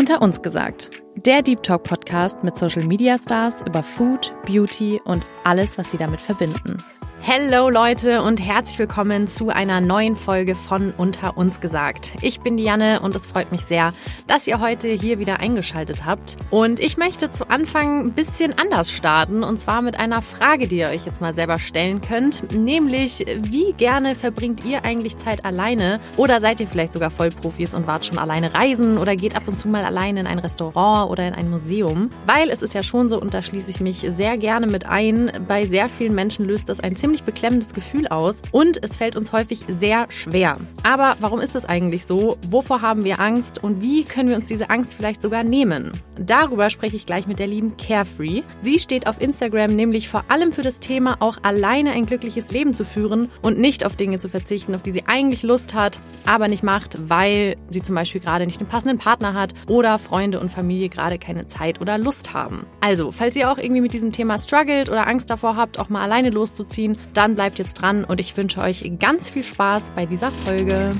Unter uns gesagt, der Deep Talk Podcast mit Social Media Stars über Food, Beauty und alles, was sie damit verbinden. Hello Leute und herzlich willkommen zu einer neuen Folge von Unter uns gesagt. Ich bin Diane und es freut mich sehr, dass ihr heute hier wieder eingeschaltet habt. Und ich möchte zu Anfang ein bisschen anders starten und zwar mit einer Frage, die ihr euch jetzt mal selber stellen könnt, nämlich wie gerne verbringt ihr eigentlich Zeit alleine oder seid ihr vielleicht sogar Vollprofis und wart schon alleine reisen oder geht ab und zu mal alleine in ein Restaurant oder in ein Museum? Weil es ist ja schon so und da schließe ich mich sehr gerne mit ein, bei sehr vielen Menschen löst das ein ziemlich ziemlich beklemmendes Gefühl aus und es fällt uns häufig sehr schwer. Aber warum ist das eigentlich so? Wovor haben wir Angst und wie können wir uns diese Angst vielleicht sogar nehmen? Darüber spreche ich gleich mit der lieben Carefree. Sie steht auf Instagram nämlich vor allem für das Thema, auch alleine ein glückliches Leben zu führen und nicht auf Dinge zu verzichten, auf die sie eigentlich Lust hat, aber nicht macht, weil sie zum Beispiel gerade nicht den passenden Partner hat oder Freunde und Familie gerade keine Zeit oder Lust haben. Also, falls ihr auch irgendwie mit diesem Thema struggelt oder Angst davor habt, auch mal alleine loszuziehen, dann bleibt jetzt dran und ich wünsche euch ganz viel Spaß bei dieser Folge.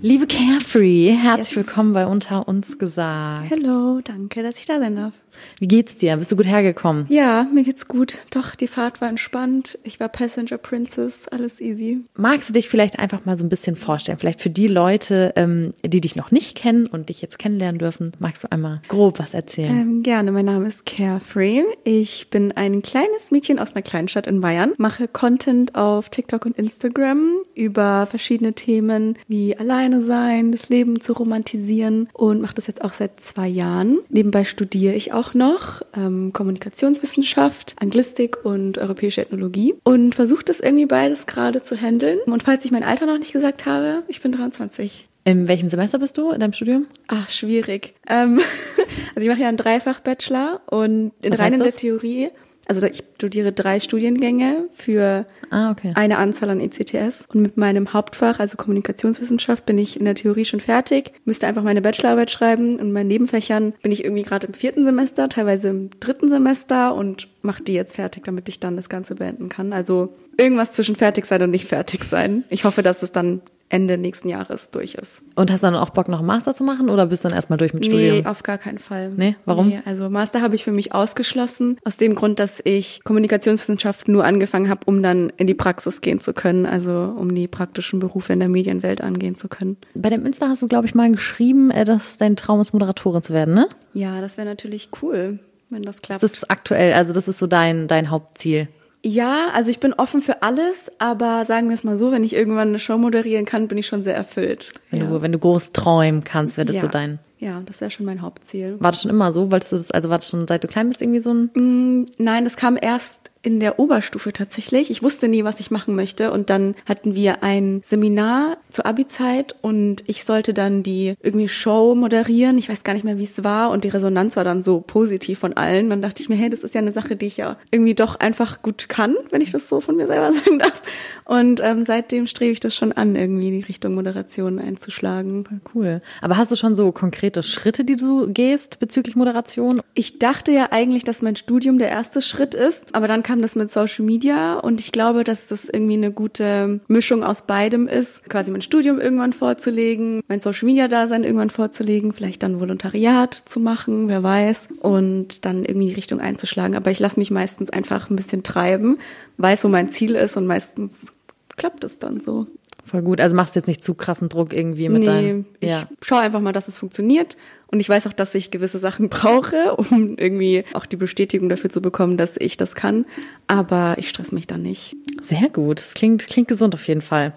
Liebe Carefree, herzlich yes. willkommen bei Unter uns gesagt. Hallo, danke, dass ich da sein darf. Wie geht's dir? Bist du gut hergekommen? Ja, mir geht's gut. Doch, die Fahrt war entspannt. Ich war Passenger Princess, alles easy. Magst du dich vielleicht einfach mal so ein bisschen vorstellen? Vielleicht für die Leute, ähm, die dich noch nicht kennen und dich jetzt kennenlernen dürfen, magst du einmal grob was erzählen? Ähm, gerne, mein Name ist Carefree. Ich bin ein kleines Mädchen aus einer kleinen Stadt in Bayern, mache Content auf TikTok und Instagram über verschiedene Themen wie alleine sein, das Leben zu romantisieren und mache das jetzt auch seit zwei Jahren. Nebenbei studiere ich auch noch ähm, Kommunikationswissenschaft, Anglistik und europäische Ethnologie und versuche das irgendwie beides gerade zu handeln. Und falls ich mein Alter noch nicht gesagt habe, ich bin 23. In welchem Semester bist du in deinem Studium? Ach, schwierig. Ähm, also ich mache ja einen Dreifach-Bachelor und in rein in der Theorie also ich studiere drei Studiengänge für ah, okay. eine Anzahl an ECTS. Und mit meinem Hauptfach, also Kommunikationswissenschaft, bin ich in der Theorie schon fertig, müsste einfach meine Bachelorarbeit schreiben. Und in meinen Nebenfächern bin ich irgendwie gerade im vierten Semester, teilweise im dritten Semester und mache die jetzt fertig, damit ich dann das Ganze beenden kann. Also irgendwas zwischen fertig sein und nicht fertig sein. Ich hoffe, dass es dann Ende nächsten Jahres durch ist. Und hast du dann auch Bock, noch einen Master zu machen oder bist du dann erstmal durch mit Studium? Nee, auf gar keinen Fall. Nee, warum? Nee, also Master habe ich für mich ausgeschlossen, aus dem Grund, dass ich Kommunikationswissenschaft nur angefangen habe, um dann in die Praxis gehen zu können, also um die praktischen Berufe in der Medienwelt angehen zu können. Bei dem Insta hast du, glaube ich, mal geschrieben, äh, dass dein Traum ist, Moderatorin zu werden, ne? Ja, das wäre natürlich cool, wenn das klappt. Das ist aktuell, also das ist so dein, dein Hauptziel. Ja, also ich bin offen für alles, aber sagen wir es mal so, wenn ich irgendwann eine Show moderieren kann, bin ich schon sehr erfüllt. Wenn ja. du, wenn du groß träumen kannst, wäre das ja. so dein. Ja, das wäre schon mein Hauptziel. War das schon immer so? Wolltest du das, also war das schon seit du klein bist irgendwie so ein? Mm, nein, das kam erst in der Oberstufe tatsächlich. Ich wusste nie, was ich machen möchte. Und dann hatten wir ein Seminar zur Abi-Zeit und ich sollte dann die irgendwie Show moderieren. Ich weiß gar nicht mehr, wie es war. Und die Resonanz war dann so positiv von allen. Dann dachte ich mir, hey, das ist ja eine Sache, die ich ja irgendwie doch einfach gut kann, wenn ich das so von mir selber sagen darf. Und ähm, seitdem strebe ich das schon an, irgendwie in die Richtung Moderation einzuschlagen. Cool. Aber hast du schon so konkrete Schritte, die du gehst bezüglich Moderation? Ich dachte ja eigentlich, dass mein Studium der erste Schritt ist, aber dann kam das mit Social Media und ich glaube, dass das irgendwie eine gute Mischung aus beidem ist, quasi mein Studium irgendwann vorzulegen, mein Social Media Dasein irgendwann vorzulegen, vielleicht dann Volontariat zu machen, wer weiß, und dann irgendwie die Richtung einzuschlagen. Aber ich lasse mich meistens einfach ein bisschen treiben, weiß, wo mein Ziel ist und meistens klappt es dann so. Voll gut. Also machst jetzt nicht zu krassen Druck irgendwie mit nee, deinem. Ja. Ich schaue einfach mal, dass es funktioniert. Und ich weiß auch, dass ich gewisse Sachen brauche, um irgendwie auch die Bestätigung dafür zu bekommen, dass ich das kann. Aber ich stress mich dann nicht. Sehr gut. Das klingt, klingt gesund auf jeden Fall.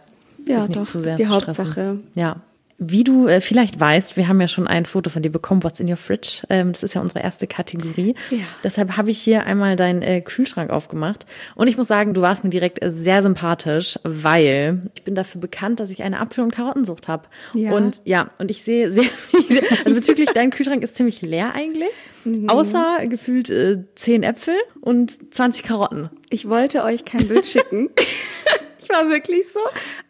Ja, doch, das ist die Hauptsache. Ja, wie du äh, vielleicht weißt, wir haben ja schon ein Foto von dir bekommen, What's in your fridge. Ähm, das ist ja unsere erste Kategorie. Ja. Deshalb habe ich hier einmal deinen äh, Kühlschrank aufgemacht. Und ich muss sagen, du warst mir direkt äh, sehr sympathisch, weil ich bin dafür bekannt, dass ich eine Apfel- und Karottensucht habe. Ja. Und ja, und ich sehe sehr viel, also bezüglich dein Kühlschrank ist ziemlich leer eigentlich. Mhm. Außer gefühlt äh, 10 Äpfel und 20 Karotten. Ich wollte euch kein Bild schicken. Ich war wirklich so,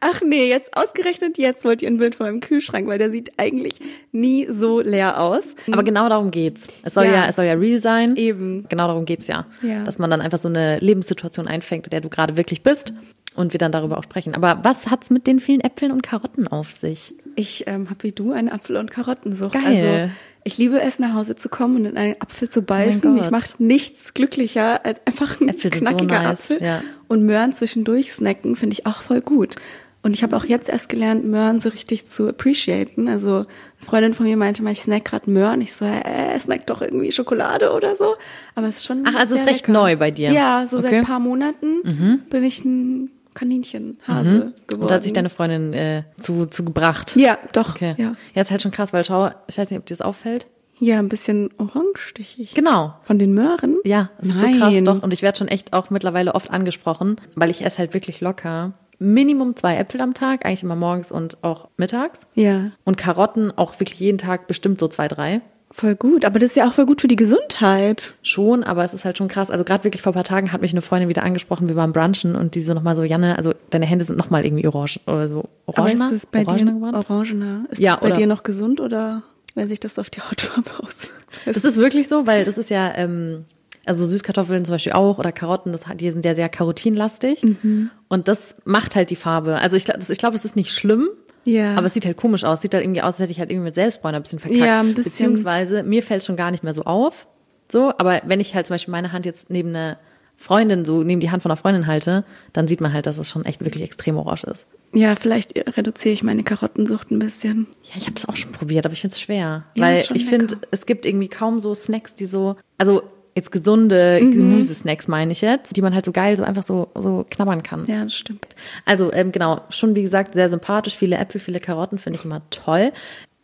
ach nee, jetzt ausgerechnet jetzt wollt ihr ein Bild von meinem Kühlschrank, weil der sieht eigentlich nie so leer aus. Aber genau darum geht's. Es soll ja, ja es soll ja real sein. Eben. Genau darum geht's ja. ja. Dass man dann einfach so eine Lebenssituation einfängt, in der du gerade wirklich bist und wir dann darüber auch sprechen. Aber was hat's mit den vielen Äpfeln und Karotten auf sich? Ich ähm, habe wie du eine Apfel- und Karottensucht. Geil. Also Ich liebe es, nach Hause zu kommen und in einen Apfel zu beißen. Oh Mich macht nichts glücklicher als einfach ein Äpfel knackiger so nice. Apfel. Ja. Und Möhren zwischendurch snacken finde ich auch voll gut. Und ich habe auch jetzt erst gelernt, Möhren so richtig zu appreciaten. Also eine Freundin von mir meinte mal, ich snack gerade Möhren. Ich so, äh, snack doch irgendwie Schokolade oder so. Aber es ist schon. Ach, also es ist recht lecker. neu bei dir. Ja, so okay. seit ein paar Monaten mhm. bin ich ein Kaninchenhase mhm. geworden. Und da hat sich deine Freundin äh, zu, zu gebracht. Ja, doch. Okay. Ja. ja, ist halt schon krass, weil schau, ich weiß nicht, ob dir das auffällt. Ja, ein bisschen orangestichig. Genau. Von den Möhren? Ja, das Nein. ist so krass doch. Und ich werde schon echt auch mittlerweile oft angesprochen, weil ich esse halt wirklich locker Minimum zwei Äpfel am Tag, eigentlich immer morgens und auch mittags. Ja. Und Karotten auch wirklich jeden Tag bestimmt so zwei, drei. Voll gut, aber das ist ja auch voll gut für die Gesundheit. Schon, aber es ist halt schon krass. Also gerade wirklich vor ein paar Tagen hat mich eine Freundin wieder angesprochen, wir waren brunchen und die so nochmal so, Janne, also deine Hände sind nochmal irgendwie orange oder so. Orangener? Aber ist es bei orangener dir geworden? orangener? Ist ja, das bei dir noch gesund oder wenn sich das auf die Hautfarbe auswirkt? Das ist wirklich so, weil das ist ja, ähm, also Süßkartoffeln zum Beispiel auch oder Karotten, das, die sind ja sehr karotinlastig. Mhm. Und das macht halt die Farbe. Also ich, ich glaube, es ist nicht schlimm. Ja. Aber es sieht halt komisch aus. Sieht halt irgendwie aus, als hätte ich halt irgendwie mit Selbstbräuner ein bisschen verkackt. Ja, ein bisschen. Beziehungsweise mir fällt schon gar nicht mehr so auf. So, aber wenn ich halt zum Beispiel meine Hand jetzt neben eine Freundin, so neben die Hand von einer Freundin halte, dann sieht man halt, dass es schon echt wirklich extrem orange ist. Ja, vielleicht reduziere ich meine Karottensucht ein bisschen. Ja, ich habe das auch schon probiert, aber ich finde es schwer. Ja, weil ich finde, es gibt irgendwie kaum so Snacks, die so. Also jetzt gesunde mhm. Gemüsesnacks meine ich jetzt, die man halt so geil so einfach so so knabbern kann. Ja, das stimmt. Also ähm, genau, schon wie gesagt sehr sympathisch, viele Äpfel, viele Karotten finde ich immer toll.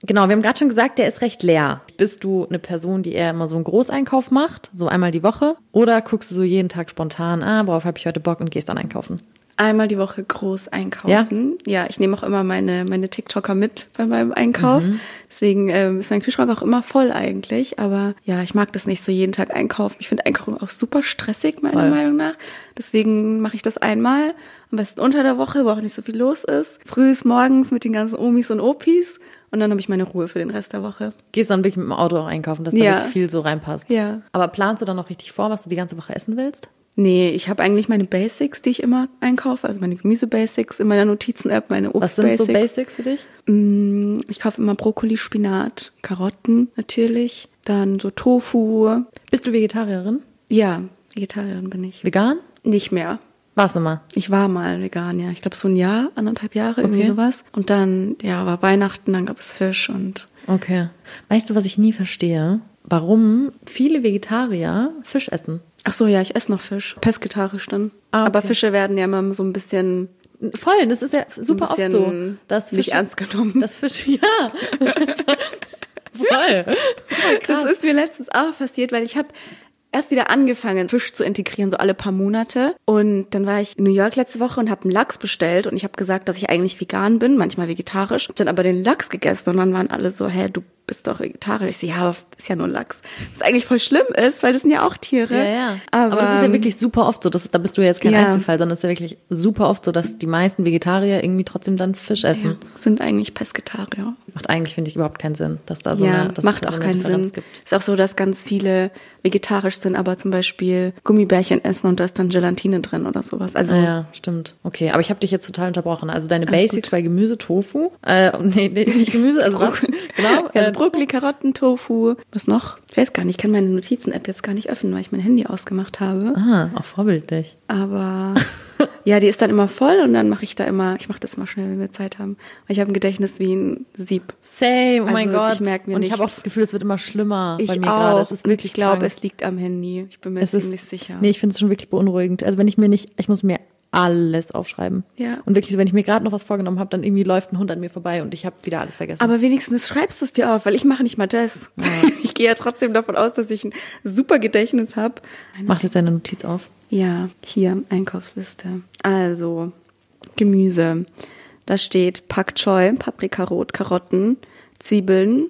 Genau, wir haben gerade schon gesagt, der ist recht leer. Bist du eine Person, die eher immer so einen Großeinkauf macht, so einmal die Woche, oder guckst du so jeden Tag spontan, ah, worauf habe ich heute Bock und gehst dann einkaufen? Einmal die Woche groß einkaufen. Ja, ja ich nehme auch immer meine, meine TikToker mit bei meinem Einkauf. Mhm. Deswegen ähm, ist mein Kühlschrank auch immer voll eigentlich. Aber ja, ich mag das nicht so jeden Tag einkaufen. Ich finde Einkaufen auch super stressig, meiner voll. Meinung nach. Deswegen mache ich das einmal. Am besten unter der Woche, wo auch nicht so viel los ist. Frühs morgens mit den ganzen Omis und Opis. Und dann habe ich meine Ruhe für den Rest der Woche. Gehst dann wirklich mit dem Auto auch einkaufen, dass ja. da viel so reinpasst. Ja. Aber planst du dann noch richtig vor, was du die ganze Woche essen willst? Nee, ich habe eigentlich meine Basics, die ich immer einkaufe, also meine Gemüse-Basics in meiner Notizen-App, meine Obst-Basics. Was sind so Basics für dich? Mm, ich kaufe immer Brokkoli, Spinat, Karotten natürlich, dann so Tofu. Bist du Vegetarierin? Ja, Vegetarierin bin ich. Vegan? Nicht mehr. Warst du mal? Ich war mal vegan, ja. Ich glaube so ein Jahr, anderthalb Jahre, okay. irgendwie sowas. Und dann, ja, war Weihnachten, dann gab es Fisch und. Okay. Weißt du, was ich nie verstehe? Warum viele Vegetarier Fisch essen? Ach so, ja, ich esse noch Fisch. Pesketarisch dann. Ah, okay. Aber Fische werden ja immer so ein bisschen Voll, das ist ja super oft so. Dass Fisch, ernst genommen. Das Fisch, ja. Voll. Das ist mir letztens auch passiert, weil ich habe erst wieder angefangen, Fisch zu integrieren, so alle paar Monate. Und dann war ich in New York letzte Woche und habe einen Lachs bestellt und ich habe gesagt, dass ich eigentlich vegan bin, manchmal vegetarisch. Hab dann aber den Lachs gegessen und dann waren alle so, hä, du bist doch vegetarisch. Ich so, ja, aber ist ja nur Lachs. Was eigentlich voll schlimm ist, weil das sind ja auch Tiere. Ja, ja. Aber, aber das ist ja ähm, wirklich super oft so. Das ist, da bist du jetzt kein ja. Einzelfall, sondern es ist ja wirklich super oft so, dass die meisten Vegetarier irgendwie trotzdem dann Fisch essen. Ja, sind eigentlich Pesketarier. Macht eigentlich, finde ich, überhaupt keinen Sinn, dass da so ja, eine, dass macht auch so keinen Differenz Sinn. gibt. Ist auch so, dass ganz viele vegetarisch sind, aber zum Beispiel Gummibärchen essen und da ist dann Gelatine drin oder sowas. Also ah, ja, stimmt. Okay, aber ich habe dich jetzt total unterbrochen. Also deine Basics gut. bei Gemüse, Tofu, äh, nee, nicht Gemüse, also was? genau, äh, Brokkoli, Karotten, Tofu. Was noch? Ich weiß gar nicht, ich kann meine Notizen-App jetzt gar nicht öffnen, weil ich mein Handy ausgemacht habe. Ah, auch vorbildlich. Aber ja, die ist dann immer voll und dann mache ich da immer, ich mache das immer schnell, wenn wir Zeit haben. Weil ich habe ein Gedächtnis wie ein Sieb. Same, oh also mein Gott. Ich merke mir Und ich habe auch das Gefühl, es wird immer schlimmer ich bei mir gerade. Es ist wirklich, ich glaube, es liegt am Handy. Ich bin mir es ziemlich ist, sicher. Nee, ich finde es schon wirklich beunruhigend. Also wenn ich mir nicht, ich muss mir alles aufschreiben. Ja. Und wirklich, wenn ich mir gerade noch was vorgenommen habe, dann irgendwie läuft ein Hund an mir vorbei und ich habe wieder alles vergessen. Aber wenigstens schreibst du es dir auf, weil ich mache nicht mal das. Ja. Ich gehe ja trotzdem davon aus, dass ich ein super Gedächtnis habe. Machst jetzt deine Notiz auf? Ja, hier, Einkaufsliste. Also, Gemüse. Da steht Pak Choi, Paprikarot, Karotten, Zwiebeln,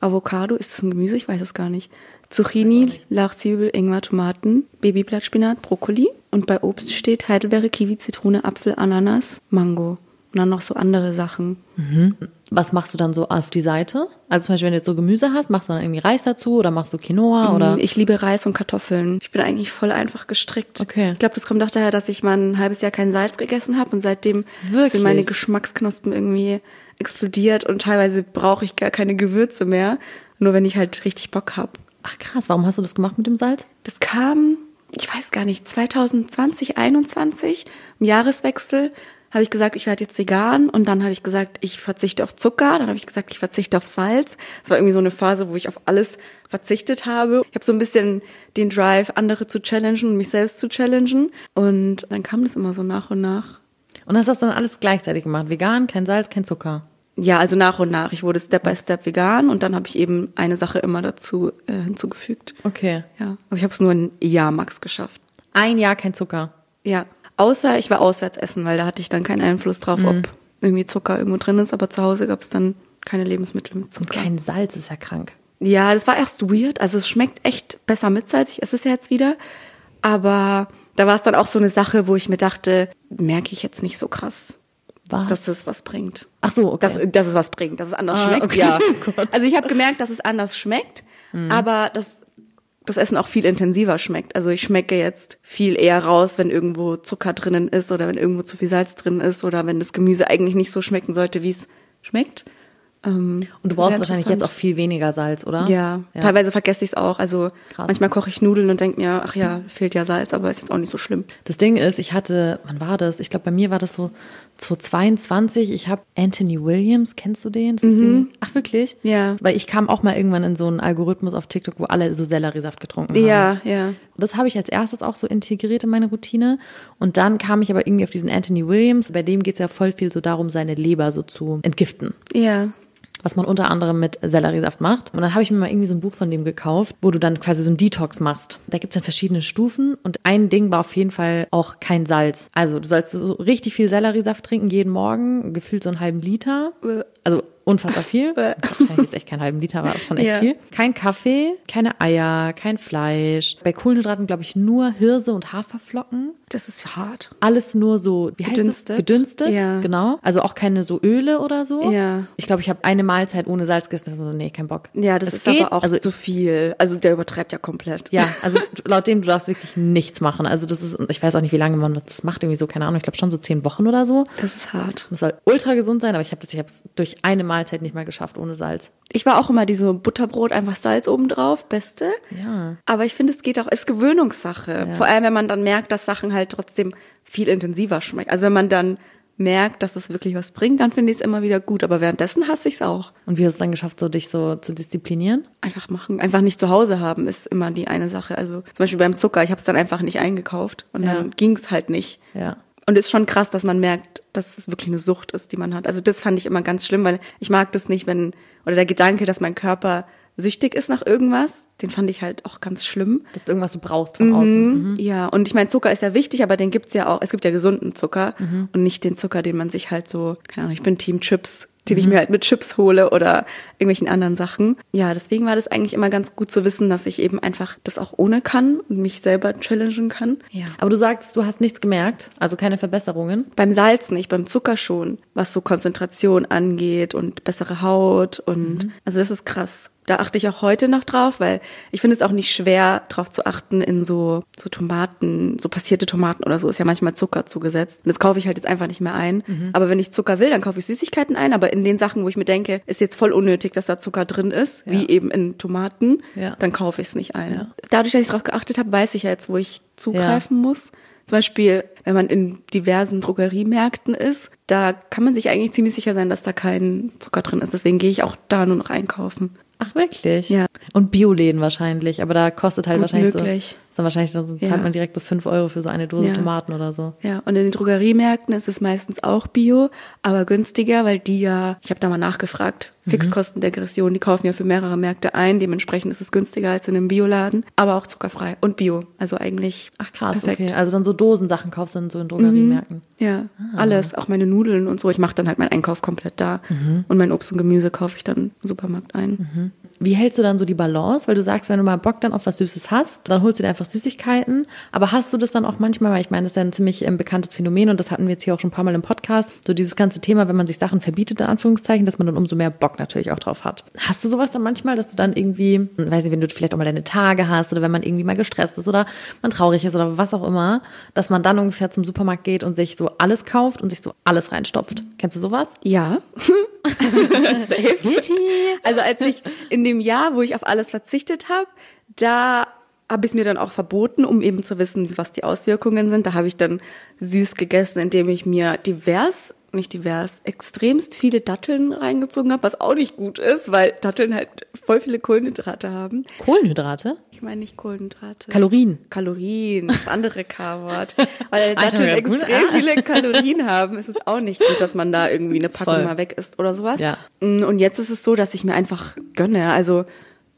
Avocado. Ist das ein Gemüse? Ich weiß es gar nicht. Zucchini, Lauchzwiebel, Ingwer, Tomaten, Babyblattspinat, Brokkoli. Und bei Obst steht Heidelbeere, Kiwi, Zitrone, Apfel, Ananas, Mango. Und dann noch so andere Sachen. Mhm. Was machst du dann so auf die Seite? Also zum Beispiel, wenn du jetzt so Gemüse hast, machst du dann irgendwie Reis dazu oder machst du Quinoa mm, oder? Ich liebe Reis und Kartoffeln. Ich bin eigentlich voll einfach gestrickt. Okay. Ich glaube, das kommt auch daher, dass ich mal ein halbes Jahr kein Salz gegessen habe und seitdem Wirklich? sind meine Geschmacksknospen irgendwie explodiert und teilweise brauche ich gar keine Gewürze mehr. Nur wenn ich halt richtig Bock habe. Ach krass, warum hast du das gemacht mit dem Salz? Das kam, ich weiß gar nicht, 2020, 21, im Jahreswechsel habe ich gesagt, ich werde jetzt vegan und dann habe ich gesagt, ich verzichte auf Zucker, dann habe ich gesagt, ich verzichte auf Salz. Es war irgendwie so eine Phase, wo ich auf alles verzichtet habe. Ich habe so ein bisschen den Drive, andere zu challengen und mich selbst zu challengen und dann kam das immer so nach und nach. Und hast das dann alles gleichzeitig gemacht? Vegan, kein Salz, kein Zucker? Ja, also nach und nach. Ich wurde Step by Step vegan und dann habe ich eben eine Sache immer dazu äh, hinzugefügt. Okay. Ja, aber ich habe es nur ein Jahr max geschafft. Ein Jahr kein Zucker. Ja, außer ich war auswärts essen, weil da hatte ich dann keinen Einfluss drauf, mhm. ob irgendwie Zucker irgendwo drin ist. Aber zu Hause gab es dann keine Lebensmittel mit Zucker. Und kein Salz ist ja krank. Ja, das war erst weird. Also es schmeckt echt besser mit Salz. Ich esse es ja jetzt wieder. Aber da war es dann auch so eine Sache, wo ich mir dachte, merke ich jetzt nicht so krass. Was? Dass es was bringt. Ach so, okay. Dass, dass es was bringt, dass es anders ah, schmeckt. Okay. Ja. also ich habe gemerkt, dass es anders schmeckt, mhm. aber dass das Essen auch viel intensiver schmeckt. Also ich schmecke jetzt viel eher raus, wenn irgendwo Zucker drinnen ist oder wenn irgendwo zu viel Salz drin ist oder wenn das Gemüse eigentlich nicht so schmecken sollte, wie es schmeckt. Ähm, und du brauchst wahrscheinlich jetzt auch viel weniger Salz, oder? Ja, ja. teilweise vergesse ich es auch. Also Krass. manchmal koche ich Nudeln und denke mir, ach ja, fehlt ja Salz, aber ist jetzt auch nicht so schlimm. Das Ding ist, ich hatte, wann war das? Ich glaube, bei mir war das so 2022. Ich habe Anthony Williams, kennst du den? Mhm. Ach wirklich? Ja. Weil ich kam auch mal irgendwann in so einen Algorithmus auf TikTok, wo alle so Selleriesaft getrunken haben. Ja, ja. Das habe ich als erstes auch so integriert in meine Routine. Und dann kam ich aber irgendwie auf diesen Anthony Williams. Bei dem geht es ja voll viel so darum, seine Leber so zu entgiften. Ja was man unter anderem mit Selleriesaft macht. Und dann habe ich mir mal irgendwie so ein Buch von dem gekauft, wo du dann quasi so ein Detox machst. Da gibt es dann verschiedene Stufen und ein Ding war auf jeden Fall auch kein Salz. Also du sollst so richtig viel Selleriesaft trinken jeden Morgen, gefühlt so einen halben Liter. Also unfassbar viel. Wahrscheinlich jetzt echt keinen halben Liter, aber das ist schon echt ja. viel. Kein Kaffee, keine Eier, kein Fleisch. Bei Kohlenhydraten glaube ich nur Hirse und Haferflocken. Das ist hart. Alles nur so, wie gedünstet. heißt das? Gedünstet, ja. genau. Also auch keine so Öle oder so. Ja. Ich glaube, ich habe eine Mahlzeit ohne Salz gegessen. So, nee, kein Bock. Ja, das, das ist geht. aber auch also, zu viel. Also der übertreibt ja komplett. Ja, also laut dem, du darfst wirklich nichts machen. Also das ist, ich weiß auch nicht, wie lange man das macht, irgendwie so, keine Ahnung, ich glaube schon so zehn Wochen oder so. Das ist hart. Das soll ultra gesund sein, aber ich habe das, ich habe es durch eine Mahlzeit nicht mal geschafft ohne Salz. Ich war auch immer diese Butterbrot, einfach Salz obendrauf, beste. Ja. Aber ich finde, es geht auch, es ist Gewöhnungssache. Ja. Vor allem, wenn man dann merkt, dass Sachen halt trotzdem viel intensiver schmeckt. Also wenn man dann merkt, dass es wirklich was bringt, dann finde ich es immer wieder gut. Aber währenddessen hasse ich es auch. Und wie hast du es dann geschafft, so dich so zu disziplinieren? Einfach machen. Einfach nicht zu Hause haben, ist immer die eine Sache. Also zum Beispiel beim Zucker, ich habe es dann einfach nicht eingekauft und ja. dann ging es halt nicht. Ja. Und es ist schon krass, dass man merkt, dass es wirklich eine Sucht ist, die man hat. Also das fand ich immer ganz schlimm, weil ich mag das nicht, wenn, oder der Gedanke, dass mein Körper süchtig ist nach irgendwas, den fand ich halt auch ganz schlimm. Dass du irgendwas du brauchst von mhm, außen. Mhm. Ja, und ich meine, Zucker ist ja wichtig, aber den gibt's ja auch, es gibt ja gesunden Zucker mhm. und nicht den Zucker, den man sich halt so, keine Ahnung, ich bin Team Chips den ich mhm. mir halt mit Chips hole oder irgendwelchen anderen Sachen. Ja, deswegen war das eigentlich immer ganz gut zu wissen, dass ich eben einfach das auch ohne kann und mich selber challengen kann. Ja. Aber du sagst, du hast nichts gemerkt, also keine Verbesserungen? Beim Salz nicht, beim Zucker schon, was so Konzentration angeht und bessere Haut und mhm. also das ist krass da achte ich auch heute noch drauf, weil ich finde es auch nicht schwer, drauf zu achten in so, so Tomaten, so passierte Tomaten oder so, ist ja manchmal Zucker zugesetzt. Und das kaufe ich halt jetzt einfach nicht mehr ein. Mhm. Aber wenn ich Zucker will, dann kaufe ich Süßigkeiten ein. Aber in den Sachen, wo ich mir denke, ist jetzt voll unnötig, dass da Zucker drin ist, ja. wie eben in Tomaten, ja. dann kaufe ich es nicht ein. Ja. Dadurch, dass ich darauf geachtet habe, weiß ich ja jetzt, wo ich zugreifen muss. Zum Beispiel, wenn man in diversen Drogeriemärkten ist, da kann man sich eigentlich ziemlich sicher sein, dass da kein Zucker drin ist. Deswegen gehe ich auch da nur noch einkaufen. Ach, wirklich? Ja. Und Bioläden wahrscheinlich, aber da kostet halt Gut wahrscheinlich möglich. so, dann wahrscheinlich dann zahlt ja. man direkt so fünf Euro für so eine Dose ja. Tomaten oder so. Ja, und in den Drogeriemärkten ist es meistens auch Bio, aber günstiger, weil die ja, ich habe da mal nachgefragt, mhm. Fixkostendegression, die kaufen ja für mehrere Märkte ein, dementsprechend ist es günstiger als in einem Bioladen, aber auch zuckerfrei und Bio, also eigentlich Ach krass, perfekt. okay. Also dann so Dosensachen kaufst du dann so in Drogeriemärkten. Mhm. Ja, ah. alles, auch meine Nudeln und so. Ich mache dann halt meinen Einkauf komplett da mhm. und mein Obst und Gemüse kaufe ich dann im Supermarkt ein. Mhm. Wie hältst du dann so die Balance? Weil du sagst, wenn du mal Bock dann auf was Süßes hast, dann holst du dir einfach Süßigkeiten. Aber hast du das dann auch manchmal, weil ich meine, das ist ja ein ziemlich ähm, bekanntes Phänomen und das hatten wir jetzt hier auch schon ein paar Mal im Podcast, so dieses ganze Thema, wenn man sich Sachen verbietet, in Anführungszeichen, dass man dann umso mehr Bock natürlich auch drauf hat. Hast du sowas dann manchmal, dass du dann irgendwie, weiß nicht, wenn du vielleicht auch mal deine Tage hast oder wenn man irgendwie mal gestresst ist oder man traurig ist oder was auch immer, dass man dann ungefähr zum Supermarkt geht und sich so alles kauft und sich so alles reinstopft. Kennst du sowas? Ja. Safe. also als ich in dem Jahr, wo ich auf alles verzichtet habe, da habe ich es mir dann auch verboten, um eben zu wissen, was die Auswirkungen sind. Da habe ich dann süß gegessen, indem ich mir divers, nicht divers, extremst viele Datteln reingezogen habe, was auch nicht gut ist, weil Datteln halt voll viele Kohlenhydrate haben. Kohlenhydrate? Ich meine nicht Kohlenhydrate. Kalorien. Kalorien, das andere K-Wort. weil Datteln extrem viele Kalorien haben, ist es auch nicht gut, dass man da irgendwie eine Packung voll. mal weg isst oder sowas. Ja. Und jetzt ist es so, dass ich mir einfach gönne. Also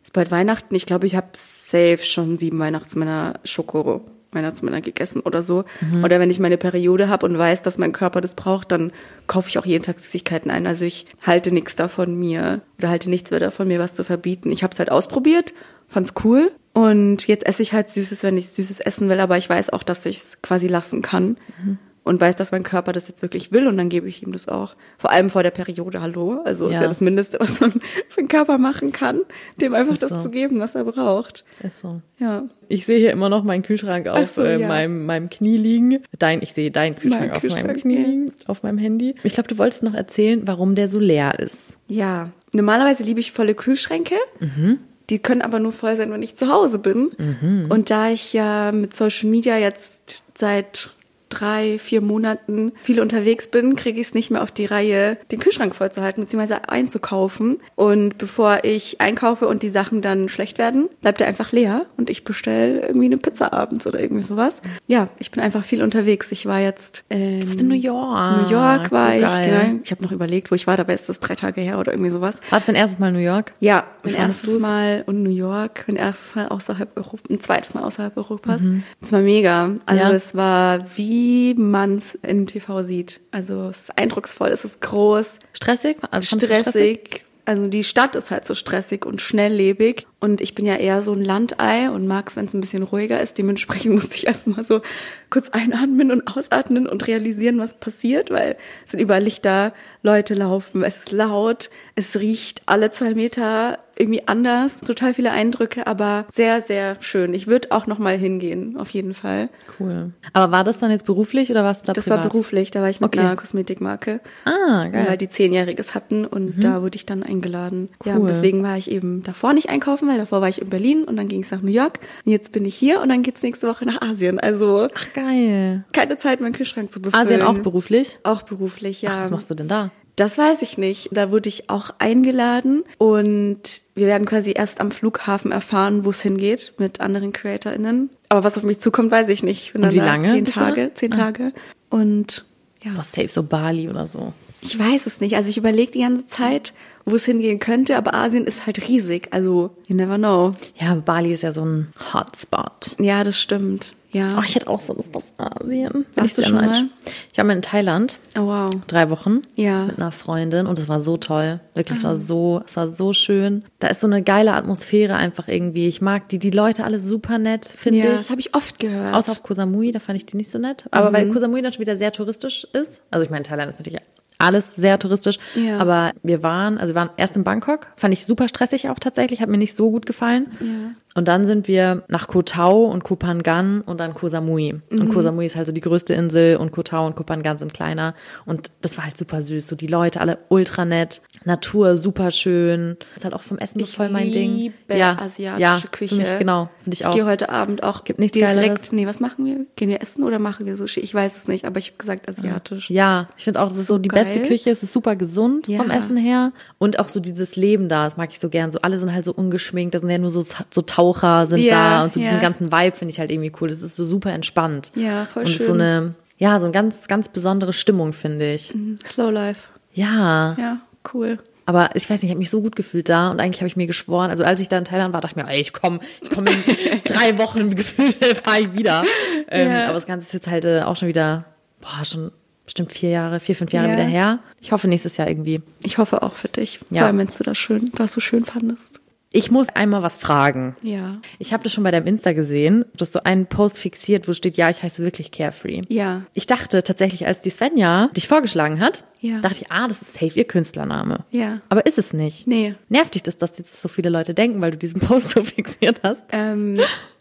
ist bald Weihnachten. Ich glaube, ich habe safe schon sieben Weihnachtsmänner Schoko Weihnachtsmänner gegessen oder so. Mhm. Oder wenn ich meine Periode habe und weiß, dass mein Körper das braucht, dann kaufe ich auch jeden Tag Süßigkeiten ein. Also ich halte nichts davon mir oder halte nichts mehr davon mir was zu verbieten. Ich habe es halt ausprobiert, fand's cool und jetzt esse ich halt Süßes, wenn ich Süßes essen will, aber ich weiß auch, dass ich es quasi lassen kann. Mhm und weiß, dass mein Körper das jetzt wirklich will und dann gebe ich ihm das auch. Vor allem vor der Periode, hallo. Also ja. ist ja das Mindeste, was man für den Körper machen kann, dem einfach ist das so. zu geben, was er braucht. Ist so. Ja. Ich sehe hier immer noch meinen Kühlschrank auf so, äh, ja. meinem, meinem Knie liegen. Dein, ich sehe deinen Kühlschrank, auf Kühlschrank, meinem Knie ja. liegen, auf meinem Handy. Ich glaube, du wolltest noch erzählen, warum der so leer ist. Ja. Normalerweise liebe ich volle Kühlschränke. Mhm. Die können aber nur voll sein, wenn ich zu Hause bin. Mhm. Und da ich ja mit Social Media jetzt seit drei, vier Monaten viel unterwegs bin, kriege ich es nicht mehr auf die Reihe, den Kühlschrank vollzuhalten bzw. einzukaufen. Und bevor ich einkaufe und die Sachen dann schlecht werden, bleibt er einfach leer und ich bestelle irgendwie eine Pizza abends oder irgendwie sowas. Ja, ich bin einfach viel unterwegs. Ich war jetzt ähm, Was in New York. New York war so ich. Genau. Ich habe noch überlegt, wo ich war, dabei ist das drei Tage her oder irgendwie sowas. War das dein erstes Mal New York? Ja, mein erstes Mal und New York, mein erstes Mal außerhalb Europas, ein zweites Mal außerhalb Europas. Mhm. Das war mega. Also ja. es war wie wie man es im TV sieht. Also es ist eindrucksvoll, es ist groß. Stressig? Also stressig. stressig. Also die Stadt ist halt so stressig und schnelllebig. Und ich bin ja eher so ein Landei und mag es, wenn es ein bisschen ruhiger ist. Dementsprechend musste ich erstmal so kurz einatmen und ausatmen und realisieren, was passiert, weil es sind überall Lichter, Leute laufen, es ist laut, es riecht alle zwei Meter irgendwie anders, total viele Eindrücke, aber sehr, sehr schön. Ich würde auch noch mal hingehen, auf jeden Fall. Cool. Aber war das dann jetzt beruflich oder warst du da Das privat? war beruflich, da war ich mit okay. einer Kosmetikmarke. Ah, geil. Weil die zehnjähriges hatten und mhm. da wurde ich dann eingeladen. Cool. Ja, deswegen war ich eben davor nicht einkaufen, weil davor war ich in Berlin und dann ging es nach New York. Und jetzt bin ich hier und dann geht's nächste Woche nach Asien. Also Ach geil. Keine Zeit, meinen Kühlschrank zu befüllen. Asien auch beruflich? Auch beruflich, ja. Ach, was machst du denn da? Das weiß ich nicht. Da wurde ich auch eingeladen und wir werden quasi erst am Flughafen erfahren, wo es hingeht mit anderen CreatorInnen. Aber was auf mich zukommt, weiß ich nicht. Ich bin und wie lange? Zehn Tage, zehn ah. Tage. Und ja. Was safe so Bali oder so? Ich weiß es nicht. Also ich überlege die ganze Zeit, wo es hingehen könnte, aber Asien ist halt riesig. Also you never know. Ja, Bali ist ja so ein Hotspot. Ja, das stimmt. Ja. Oh, ich hätte auch so Lust auf Asien. Warst du schon mal? Ich war mal in Thailand. Oh wow. Drei Wochen. Ja. Mit einer Freundin und es war so toll. Wirklich, es war ah. so, es war so schön. Da ist so eine geile Atmosphäre einfach irgendwie. Ich mag die, die Leute alle super nett, finde ja, ich. das habe ich oft gehört. Außer auf Koh Samui, da fand ich die nicht so nett. Aber mhm. weil Koh Samui dann schon wieder sehr touristisch ist. Also ich meine, Thailand ist natürlich alles sehr touristisch. Ja. Aber wir waren, also wir waren erst in Bangkok, fand ich super stressig auch tatsächlich, hat mir nicht so gut gefallen. Ja. Und dann sind wir nach Koh Tao und Koh Phangan und dann Koh Samui. Mhm. Und Koh Samui ist halt so die größte Insel und Koh Tao und Koh Phangan sind kleiner. Und das war halt super süß. So die Leute alle ultra nett, Natur super schön. Ist halt auch vom Essen ich voll mein Ding. Liebe ja, asiatische ja, Küche. Mich, genau, finde ich auch. Ich gehe heute Abend auch Gibt nichts direkt. Geileres. Nee, was machen wir? Gehen wir essen oder machen wir Sushi? Ich weiß es nicht, aber ich habe gesagt asiatisch. Ja, ich finde auch, das ist so, so die geil. beste Küche. Es ist super gesund ja. vom Essen her und auch so dieses Leben da. Das mag ich so gern. So alle sind halt so ungeschminkt. Da sind ja nur so, so Taucher sind ja. da und so diesen ganzen Vibe finde ich halt irgendwie cool. Das ist so super entspannt. Ja, voll und schön. Und so eine, ja, so eine ganz, ganz besondere Stimmung, finde ich. Mhm. Slow Life. Ja. Ja, cool. Aber ich weiß nicht, ich habe mich so gut gefühlt da und eigentlich habe ich mir geschworen, also als ich da in Thailand war, dachte ich mir, ey, ich komme ich komm in drei Wochen gefühlt, fahre ich wieder. Ähm, Aber das Ganze ist jetzt halt äh, auch schon wieder, boah, schon bestimmt vier Jahre, vier, fünf Jahre yeah. wieder her. Ich hoffe nächstes Jahr irgendwie. Ich hoffe auch für dich, ja. vor allem wenn du das schön, das so schön fandest. Ich muss einmal was fragen. Ja. Ich habe das schon bei deinem Insta gesehen. Du hast so einen Post fixiert, wo steht, ja, ich heiße wirklich Carefree. Ja. Ich dachte tatsächlich, als die Svenja dich vorgeschlagen hat, ja. dachte ich, ah, das ist safe ihr Künstlername. Ja. Aber ist es nicht. Nee. Nervt dich das, dass jetzt so viele Leute denken, weil du diesen Post so fixiert hast? Ähm,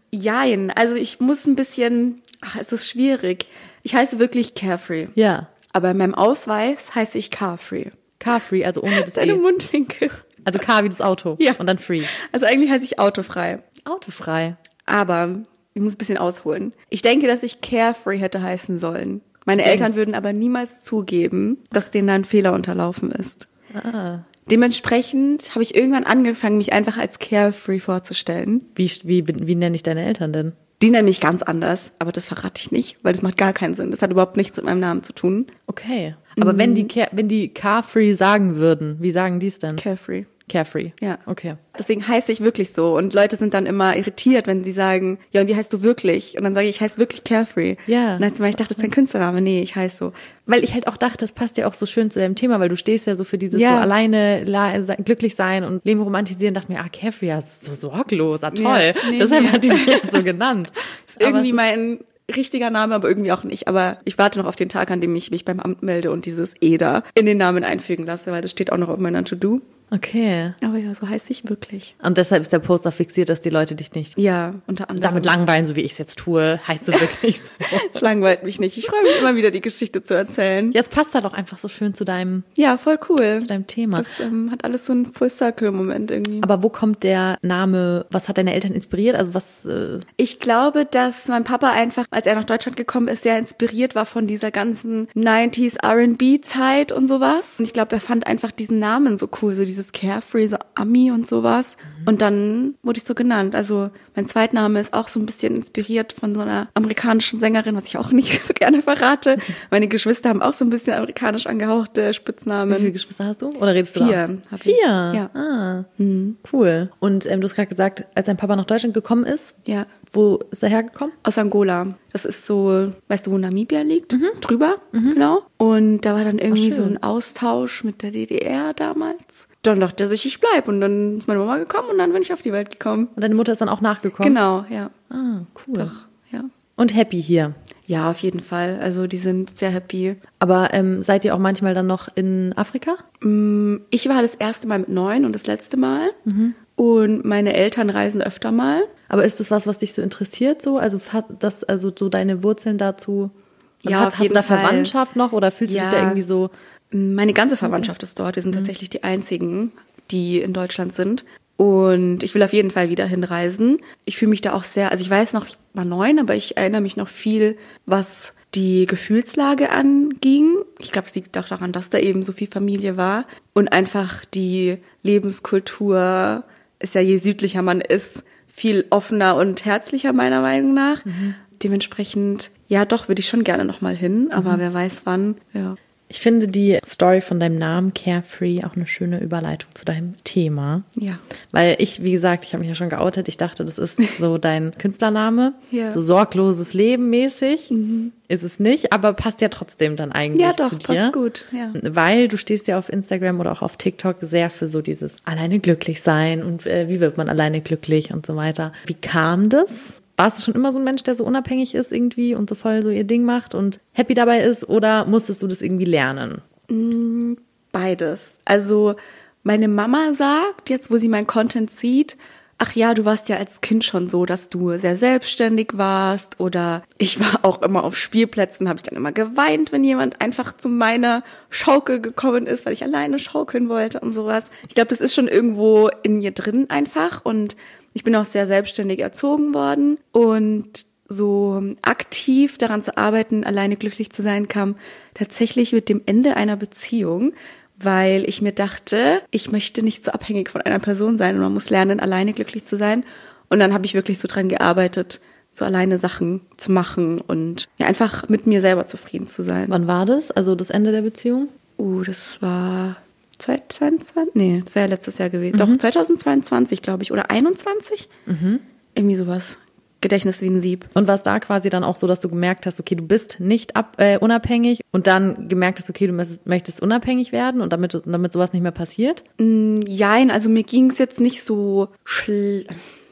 jein. Also ich muss ein bisschen, ach, es ist schwierig. Ich heiße wirklich Carefree. Ja. Aber in meinem Ausweis heiße ich Carfree. Carfree, also ohne das Deine E. Mundwinkel. Also Car wie das Auto. Ja. Und dann Free. Also eigentlich heiße ich autofrei. Autofrei. Aber ich muss ein bisschen ausholen. Ich denke, dass ich Carefree hätte heißen sollen. Meine Denkst. Eltern würden aber niemals zugeben, dass denen da ein Fehler unterlaufen ist. Ah. Dementsprechend habe ich irgendwann angefangen, mich einfach als Carefree vorzustellen. Wie, wie, wie nenne ich deine Eltern denn? Die nennen mich ganz anders, aber das verrate ich nicht, weil das macht gar keinen Sinn. Das hat überhaupt nichts mit meinem Namen zu tun. Okay. Aber wenn die wenn die Carfree sagen würden, wie sagen die es denn? Carefree. Carefree. Ja. Okay. Deswegen heiße ich wirklich so. Und Leute sind dann immer irritiert, wenn sie sagen, ja, und wie heißt du wirklich? Und dann sage ich, ich heiße wirklich Carefree. Ja. Und dann heißt ich dachte, das ist dein Künstlername. Nee, ich heiße so. Weil ich halt auch dachte, das passt ja auch so schön zu deinem Thema, weil du stehst ja so für dieses Ja. so alleine glücklich sein und Leben romantisieren. Dachte mir, ah, Carefree, ja, so sorglos, ah, toll. Ja. Nee, Deshalb nee. hat die sich jetzt so genannt. ist irgendwie mein richtiger Name, aber irgendwie auch nicht. Aber ich warte noch auf den Tag, an dem ich mich beim Amt melde und dieses EDA in den Namen einfügen lasse, weil das steht auch noch auf meiner To-Do. Okay. Aber ja, so heiße ich wirklich. Und deshalb ist der Poster fixiert, dass die Leute dich nicht Ja, unter anderem. damit langweilen, so wie ich es jetzt tue. Heißt du wirklich so. Es langweilt mich nicht. Ich freue mich immer wieder, die Geschichte zu erzählen. Ja, es passt halt auch einfach so schön zu deinem, Ja, voll cool. zu deinem Thema. Das ähm, hat alles so einen Full-Circle-Moment irgendwie. Aber wo kommt der Name, was hat deine Eltern inspiriert? Also was, äh, Ich glaube, dass mein Papa einfach, als er nach Deutschland gekommen ist, sehr inspiriert war von dieser ganzen 90s R&B-Zeit und sowas. Und ich glaube, er fand einfach diesen Namen so cool, so dieses Carefree, so Ami und sowas. Und dann wurde ich so genannt. Also mein Zweitname ist auch so ein bisschen inspiriert von so einer amerikanischen Sängerin, was ich auch nicht gerne verrate. Meine Geschwister haben auch so ein bisschen amerikanisch angehauchte wie viele Spitznamen. Geschwister hast du? Oder redest du Vier da? hab ich. Vier? Ja. Ah, cool. Und ähm, du hast gerade gesagt, als dein Papa nach Deutschland gekommen ist, Ja. wo ist er hergekommen? aus Angola. Das ist so, weißt du, wo Namibia liegt? Drüber, genau. Und da war dann irgendwie so ein Austausch mit der DDR damals. Dann dachte er sich, ich bleib. Und dann ist meine Mama gekommen und dann bin ich auf die Welt gekommen. Und deine Mutter ist dann auch nachgekommen? Genau, ja. Ah, cool. Ja. Und happy hier. Ja, auf jeden Fall. Also die sind sehr happy. Aber ähm, seid ihr auch manchmal dann noch in Afrika? Mm, Ich war das erste Mal mit neun und das letzte Mal. Und meine Eltern reisen öfter mal. Aber ist das was, was dich so interessiert so? Also hat das, also so deine Wurzeln dazu? Also Ja, hat, hast du da Fall. Verwandtschaft noch oder fühlst du dich da irgendwie so? Meine ganze Verwandtschaft ist dort. Wir sind tatsächlich die einzigen, die in Deutschland sind. Und ich will auf jeden Fall wieder hinreisen. Ich fühle mich da auch sehr, also ich weiß noch, ich war neun, aber ich erinnere mich noch viel, was die Gefühlslage anging. Ich glaube, es liegt auch daran, dass da eben so viel Familie war. Und einfach die Lebenskultur ist ja, je südlicher man ist, viel offener und herzlicher meiner Meinung nach. Dementsprechend, ja doch, würde ich schon gerne nochmal hin, aber wer weiß wann. Ja. Ich finde die Story von deinem Namen Carefree auch eine schöne Überleitung zu deinem Thema. Ja. Weil ich, wie gesagt, ich habe mich ja schon geoutet. Ich dachte, das ist so dein Künstlername. Ja. So sorgloses Leben mäßig. Ist es nicht, aber passt ja trotzdem dann eigentlich Ja, doch, zu dir. passt gut, ja. Weil du stehst ja auf Instagram oder auch auf TikTok sehr für so dieses alleine glücklich sein und äh, wie wird man alleine glücklich und so weiter. Wie kam das? Warst du schon immer so ein Mensch, der so unabhängig ist irgendwie und so voll so ihr Ding macht und happy dabei ist oder musstest du das irgendwie lernen? Beides. Also meine Mama sagt, jetzt wo sie mein Content sieht, ach ja, du warst ja als Kind schon so, dass du sehr selbstständig warst oder ich war auch immer auf Spielplätzen, habe ich dann immer geweint, wenn jemand einfach zu meiner Schaukel gekommen ist, weil ich alleine schaukeln wollte und sowas. Ich glaube, das ist schon irgendwo in mir drin einfach und ich bin auch sehr selbstständig erzogen worden und so aktiv daran zu arbeiten, alleine glücklich zu sein, kam tatsächlich mit dem Ende einer Beziehung, weil ich mir dachte, ich möchte nicht so abhängig von einer Person sein und man muss lernen, alleine glücklich zu sein. Und dann habe ich wirklich so dran gearbeitet, so alleine Sachen zu machen und ja, einfach mit mir selber zufrieden zu sein. Wann war das? Also das Ende der Beziehung? Uh, das war 2022? Nee, das wäre ja letztes Jahr gewesen. Doch, 2022, glaube ich. Oder 21? Irgendwie sowas. Gedächtnis wie ein Sieb. Und war es da quasi dann auch so, dass du gemerkt hast, okay, du bist nicht ab, äh, unabhängig und dann gemerkt hast, okay, du möchtest, möchtest unabhängig werden und damit, damit sowas nicht mehr passiert? Mm, jein, also mir ging es jetzt nicht so schl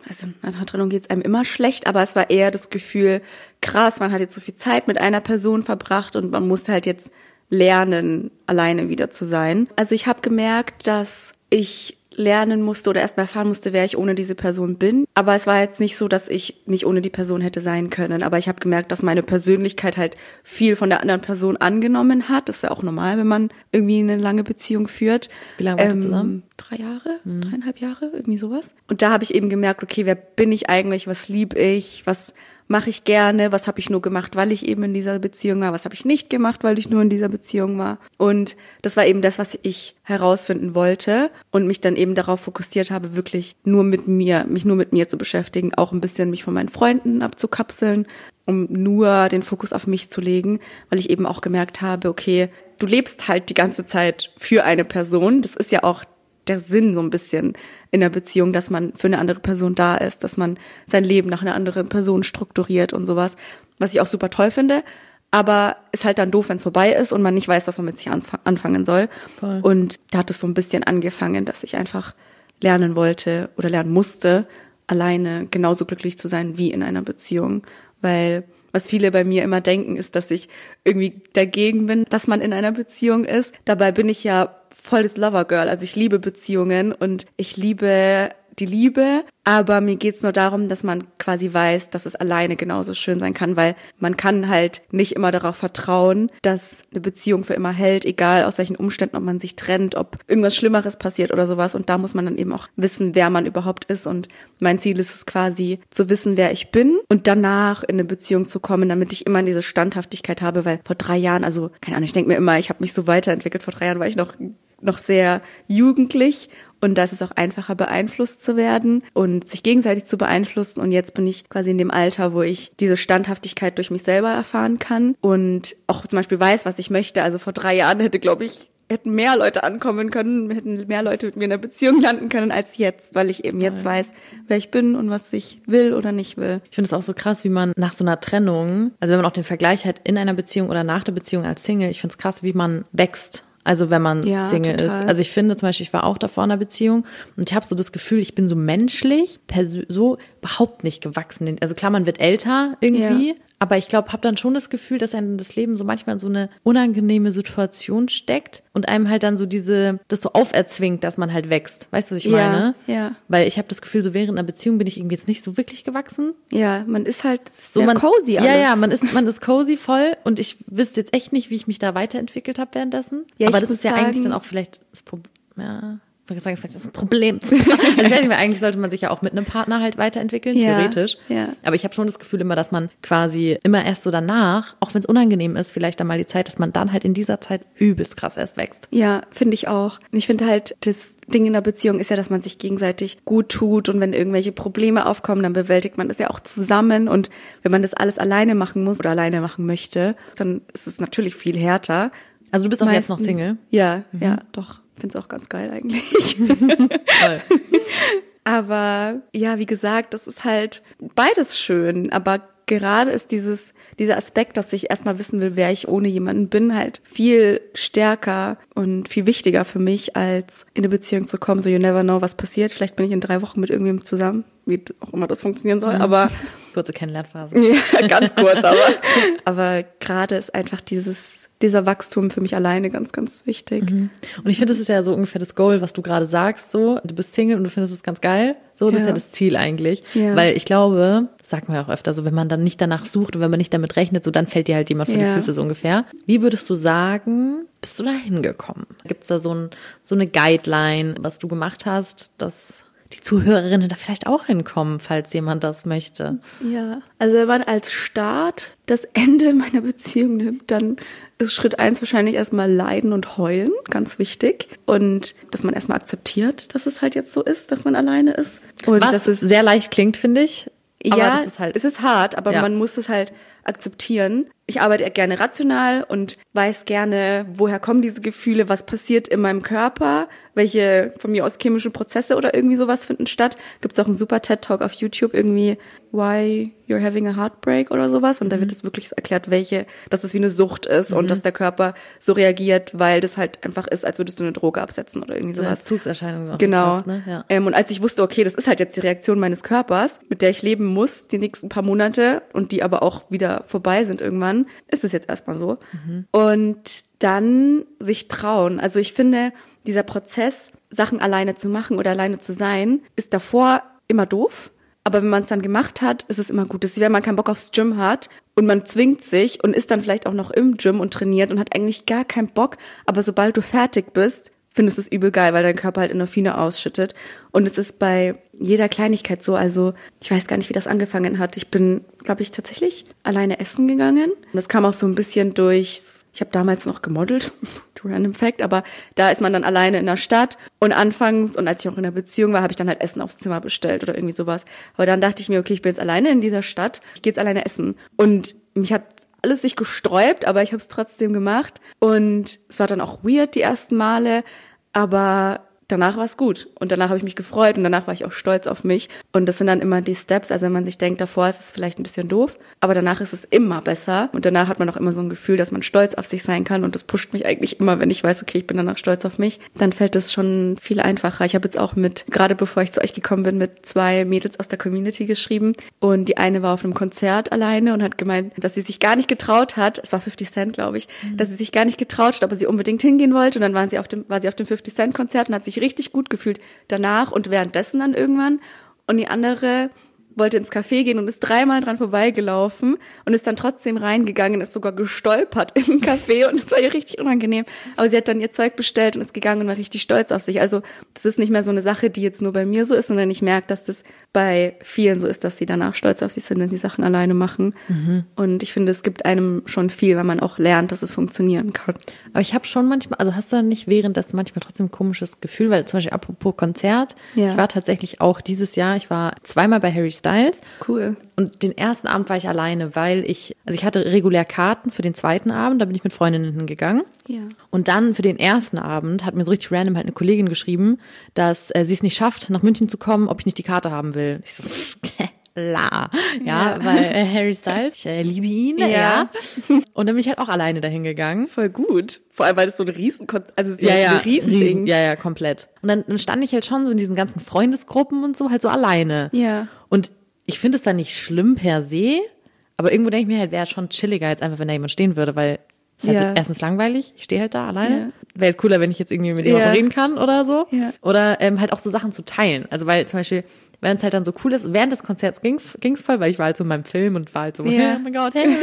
also nach einer Trennung geht es einem immer schlecht, aber es war eher das Gefühl, krass, man hat jetzt so viel Zeit mit einer Person verbracht und man muss halt jetzt lernen, alleine wieder zu sein. Also ich habe gemerkt, dass ich lernen musste oder erstmal erfahren musste, wer ich ohne diese Person bin. Aber es war jetzt nicht so, dass ich nicht ohne die Person hätte sein können. Aber ich habe gemerkt, dass meine Persönlichkeit halt viel von der anderen Person angenommen hat. Das ist ja auch normal, wenn man irgendwie eine lange Beziehung führt. Wie lange war ähm, zusammen? Drei Jahre, mhm. dreieinhalb Jahre, irgendwie sowas. Und da habe ich eben gemerkt, okay, wer bin ich eigentlich? Was lieb ich? Was mache ich gerne, was habe ich nur gemacht, weil ich eben in dieser Beziehung war, was habe ich nicht gemacht, weil ich nur in dieser Beziehung war. Und das war eben das, was ich herausfinden wollte und mich dann eben darauf fokussiert habe, wirklich nur mit mir, mich nur mit mir zu beschäftigen, auch ein bisschen mich von meinen Freunden abzukapseln, um nur den Fokus auf mich zu legen, weil ich eben auch gemerkt habe, okay, du lebst halt die ganze Zeit für eine Person. Das ist ja auch der Sinn so ein bisschen in der Beziehung, dass man für eine andere Person da ist, dass man sein Leben nach einer anderen Person strukturiert und sowas, was ich auch super toll finde. Aber ist halt dann doof, wenn es vorbei ist und man nicht weiß, was man mit sich anfangen soll. Voll. Und da hat es so ein bisschen angefangen, dass ich einfach lernen wollte oder lernen musste, alleine genauso glücklich zu sein wie in einer Beziehung. Weil was viele bei mir immer denken, ist, dass ich irgendwie dagegen bin, dass man in einer Beziehung ist. Dabei bin ich ja voll das Lover-Girl. Also ich liebe Beziehungen und ich liebe die Liebe, aber mir geht's nur darum, dass man quasi weiß, dass es alleine genauso schön sein kann, weil man kann halt nicht immer darauf vertrauen, dass eine Beziehung für immer hält, egal aus welchen Umständen, ob man sich trennt, ob irgendwas Schlimmeres passiert oder sowas. Und da muss man dann eben auch wissen, wer man überhaupt ist. Und mein Ziel ist es quasi zu wissen, wer ich bin und danach in eine Beziehung zu kommen, damit ich immer diese Standhaftigkeit habe, weil vor drei Jahren, also keine Ahnung, ich denke mir immer, ich habe mich so weiterentwickelt. Vor drei Jahren war ich noch noch sehr jugendlich und da ist es auch einfacher beeinflusst zu werden und sich gegenseitig zu beeinflussen. Und jetzt bin ich quasi in dem Alter, wo ich diese Standhaftigkeit durch mich selber erfahren kann und auch zum Beispiel weiß, was ich möchte. Also vor drei Jahren hätte, glaube ich, hätten mehr Leute ankommen können, hätten mehr Leute mit mir in einer Beziehung landen können als jetzt, weil ich eben jetzt weiß, wer ich bin und was ich will oder nicht will. Ich finde es auch so krass, wie man nach so einer Trennung, also wenn man auch den Vergleich hat in einer Beziehung oder nach der Beziehung als Single, ich finde es krass, wie man wächst also wenn man ja, Single total. ist. Also ich finde zum Beispiel, ich war auch davor in einer Beziehung und ich habe so das Gefühl, ich bin so menschlich, so überhaupt nicht gewachsen. Also klar, man wird älter irgendwie, ja. Aber ich glaube, habe dann schon das Gefühl, dass einem das Leben so manchmal in so eine unangenehme Situation steckt und einem halt dann so diese, das so auferzwingt, dass man halt wächst. Weißt du, was ich ja, meine? Ja. Weil ich habe das Gefühl, so während einer Beziehung bin ich irgendwie jetzt nicht so wirklich gewachsen. Ja, man ist halt sehr so man, cozy alles. Ja, ja, man ist, man ist cozy voll und ich wüsste jetzt echt nicht, wie ich mich da weiterentwickelt habe währenddessen. Ja, aber das ist ja sagen, eigentlich dann auch vielleicht das Problem. Ja ich sagen, das ist ein Problem. also ich weiß nicht mehr, eigentlich sollte man sich ja auch mit einem Partner halt weiterentwickeln, ja, theoretisch. Ja. Aber ich habe schon das Gefühl immer, dass man quasi immer erst so danach, auch wenn es unangenehm ist, vielleicht dann mal die Zeit, dass man dann halt in dieser Zeit übelst krass erst wächst. Ja, finde ich auch. Ich finde halt, das Ding in der Beziehung ist ja, dass man sich gegenseitig gut tut und wenn irgendwelche Probleme aufkommen, dann bewältigt man das ja auch zusammen und wenn man das alles alleine machen muss oder alleine machen möchte, dann ist es natürlich viel härter. Also du bist auch Meistens, jetzt noch Single? Ja, mhm. ja, doch finde es auch ganz geil eigentlich. Toll. aber ja, wie gesagt, das ist halt beides schön, aber gerade ist dieses, dieser Aspekt, dass ich erstmal wissen will, wer ich ohne jemanden bin, halt viel stärker und viel wichtiger für mich, als in eine Beziehung zu kommen. So, you never know, was passiert. Vielleicht bin ich in drei Wochen mit irgendjemandem zusammen, wie auch immer das funktionieren soll, mhm. aber. Kurze Kennenlernphase. ja, ganz kurz, aber. aber gerade ist einfach dieses, dieser Wachstum für mich alleine ganz, ganz wichtig. Mhm. Und ich finde, das ist ja so ungefähr das Goal, was du gerade sagst, so, du bist Single und du findest es ganz geil. So, das ja. ist ja das Ziel eigentlich. Ja. Weil ich glaube, man ja auch öfter, so wenn man dann nicht danach sucht und wenn man nicht damit rechnet, so dann fällt dir halt jemand vor ja. die Füße so ungefähr. Wie würdest du sagen, bist du da hingekommen? Gibt es da so, ein, so eine Guideline, was du gemacht hast, dass die Zuhörerinnen da vielleicht auch hinkommen, falls jemand das möchte. Ja, also wenn man als Start das Ende meiner Beziehung nimmt, dann ist Schritt eins wahrscheinlich erstmal leiden und heulen, ganz wichtig. Und dass man erstmal akzeptiert, dass es halt jetzt so ist, dass man alleine ist. Und Was dass es sehr leicht klingt, finde ich. Aber ja, ist halt, es ist hart, aber ja. man muss es halt akzeptieren. Ich arbeite gerne rational und weiß gerne, woher kommen diese Gefühle, was passiert in meinem Körper, welche von mir aus chemische Prozesse oder irgendwie sowas finden statt. Gibt's auch einen super TED-Talk auf YouTube, irgendwie Why You're Having a Heartbreak oder sowas. Und da wird mhm. es wirklich erklärt, welche, dass es wie eine Sucht ist mhm. und dass der Körper so reagiert, weil das halt einfach ist, als würdest du eine Droge absetzen oder irgendwie sowas. So Zugserscheinung. Genau. Hast, ne? ja. ähm, und als ich wusste, okay, das ist halt jetzt die Reaktion meines Körpers, mit der ich leben muss, die nächsten paar Monate und die aber auch wieder vorbei sind irgendwann, ist es jetzt erstmal so. Mhm. Und dann sich trauen. Also ich finde, dieser Prozess, Sachen alleine zu machen oder alleine zu sein, ist davor immer doof. Aber wenn man es dann gemacht hat, ist es immer gut. Das ist wie wenn man keinen Bock aufs Gym hat und man zwingt sich und ist dann vielleicht auch noch im Gym und trainiert und hat eigentlich gar keinen Bock. Aber sobald du fertig bist, findest du es übel geil, weil dein Körper halt Endorphine ausschüttet. Und es ist bei jeder Kleinigkeit so. Also ich weiß gar nicht, wie das angefangen hat. Ich bin, glaube ich, tatsächlich alleine essen gegangen. Und das kam auch so ein bisschen durchs ich habe damals noch gemodelt, random fact, aber da ist man dann alleine in der Stadt und anfangs und als ich auch in der Beziehung war, habe ich dann halt Essen aufs Zimmer bestellt oder irgendwie sowas. Aber dann dachte ich mir, okay, ich bin jetzt alleine in dieser Stadt, ich gehe jetzt alleine essen und mich hat alles sich gesträubt, aber ich habe es trotzdem gemacht und es war dann auch weird die ersten Male, aber danach war es gut. Und danach habe ich mich gefreut und danach war ich auch stolz auf mich. Und das sind dann immer die Steps, also wenn man sich denkt, davor ist es vielleicht ein bisschen doof, aber danach ist es immer besser. Und danach hat man auch immer so ein Gefühl, dass man stolz auf sich sein kann. Und das pusht mich eigentlich immer, wenn ich weiß, okay, ich bin danach stolz auf mich, dann fällt es schon viel einfacher. Ich habe jetzt auch mit, gerade bevor ich zu euch gekommen bin, mit zwei Mädels aus der Community geschrieben. Und die eine war auf einem Konzert alleine und hat gemeint, dass sie sich gar nicht getraut hat, es war 50 Cent, glaube ich, mhm. dass sie sich gar nicht getraut hat, aber sie unbedingt hingehen wollte. Und dann waren sie auf dem, war sie auf dem 50 Cent Konzert und hat sich sich richtig gut gefühlt danach und währenddessen dann irgendwann. Und die andere wollte ins Café gehen und ist dreimal dran vorbeigelaufen und ist dann trotzdem reingegangen, ist sogar gestolpert im Café und es war ihr richtig unangenehm. Aber sie hat dann ihr Zeug bestellt und ist gegangen und war richtig stolz auf sich. Also das ist nicht mehr so eine Sache, die jetzt nur bei mir so ist, sondern ich merke, dass das bei vielen so ist, dass sie danach stolz auf sich sind, wenn sie Sachen alleine machen. Mhm. Und ich finde, es gibt einem schon viel, weil man auch lernt, dass es funktionieren kann. Aber ich habe schon manchmal, also hast du nicht währenddessen manchmal trotzdem ein komisches Gefühl, weil zum Beispiel apropos Konzert, ja. ich war tatsächlich auch dieses Jahr, ich war zweimal bei Harry Styles. Cool. Und den ersten Abend war ich alleine, weil ich, also ich hatte regulär Karten für den zweiten Abend, da bin ich mit Freundinnen hingegangen. Ja. Und dann für den ersten Abend hat mir so richtig random halt eine Kollegin geschrieben, dass äh, sie es nicht schafft, nach München zu kommen, ob ich nicht die Karte haben will. Ich so, la. Ja, ja, weil äh, Harry Styles, ich äh, liebe ihn, ja. ja. Und dann bin ich halt auch alleine dahin gegangen. Voll gut. Vor allem, weil das so ein Riesen, also ja, ja, ein Riesending. Riesen, ja, ja, komplett. Und dann, dann stand ich halt schon so in diesen ganzen Freundesgruppen und so, halt so alleine. Ja. Und ich finde es dann nicht schlimm per se, aber irgendwo denke ich mir halt, wäre schon chilliger jetzt einfach, wenn da jemand stehen würde, weil es ist halt ja. erstens langweilig, ich stehe halt da alleine. Ja. Wäre halt cooler, wenn ich jetzt irgendwie mit jemandem ja. reden kann oder so. Ja. Oder ähm, halt auch so Sachen zu teilen. Also weil zum Beispiel, wenn es halt dann so cool ist, während des Konzerts ging es voll, weil ich war halt so in meinem Film und war halt so, ja. oh mein Gott, hey,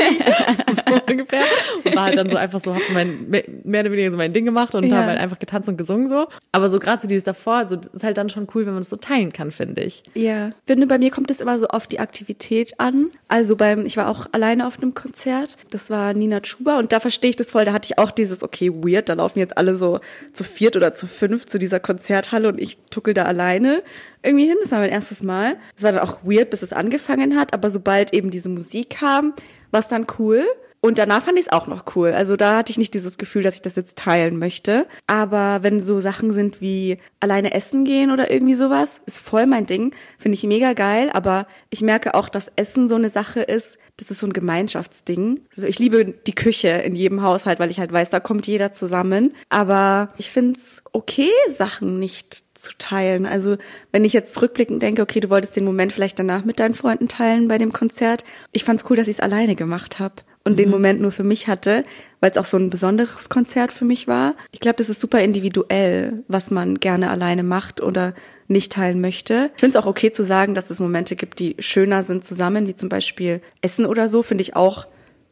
so ungefähr. Und war halt dann so einfach so, hab so mein, mehr oder weniger so mein Ding gemacht und ja. habe halt einfach getanzt und gesungen so. Aber so gerade so dieses davor, so ist halt dann schon cool, wenn man es so teilen kann, finde ich. Ja. Finde, bei mir kommt es immer so auf die Aktivität an. Also beim, ich war auch alleine auf einem Konzert. Das war Nina Chuba und da verstehe ich das voll. Da hatte ich auch dieses, okay, weird, da laufen jetzt alle so zu viert oder zu fünf zu dieser Konzerthalle und ich tuckel da alleine irgendwie hin. Das war mein erstes Mal. Es war dann auch weird, bis es angefangen hat, aber sobald eben diese Musik kam, war es dann cool. Und danach fand ich es auch noch cool. Also da hatte ich nicht dieses Gefühl, dass ich das jetzt teilen möchte. Aber wenn so Sachen sind wie alleine essen gehen oder irgendwie sowas, ist voll mein Ding. Finde ich mega geil. Aber ich merke auch, dass Essen so eine Sache ist, das ist so ein Gemeinschaftsding. Also ich liebe die Küche in jedem Haushalt, weil ich halt weiß, da kommt jeder zusammen. Aber ich find's okay, Sachen nicht zu teilen. Also wenn ich jetzt zurückblickend denke, okay, du wolltest den Moment vielleicht danach mit deinen Freunden teilen bei dem Konzert. Ich fand's cool, dass ich es alleine gemacht habe und mhm. den Moment nur für mich hatte, weil es auch so ein besonderes Konzert für mich war. Ich glaube, das ist super individuell, was man gerne alleine macht oder nicht teilen möchte. Ich finde es auch okay zu sagen, dass es Momente gibt, die schöner sind zusammen, wie zum Beispiel Essen oder so, finde ich auch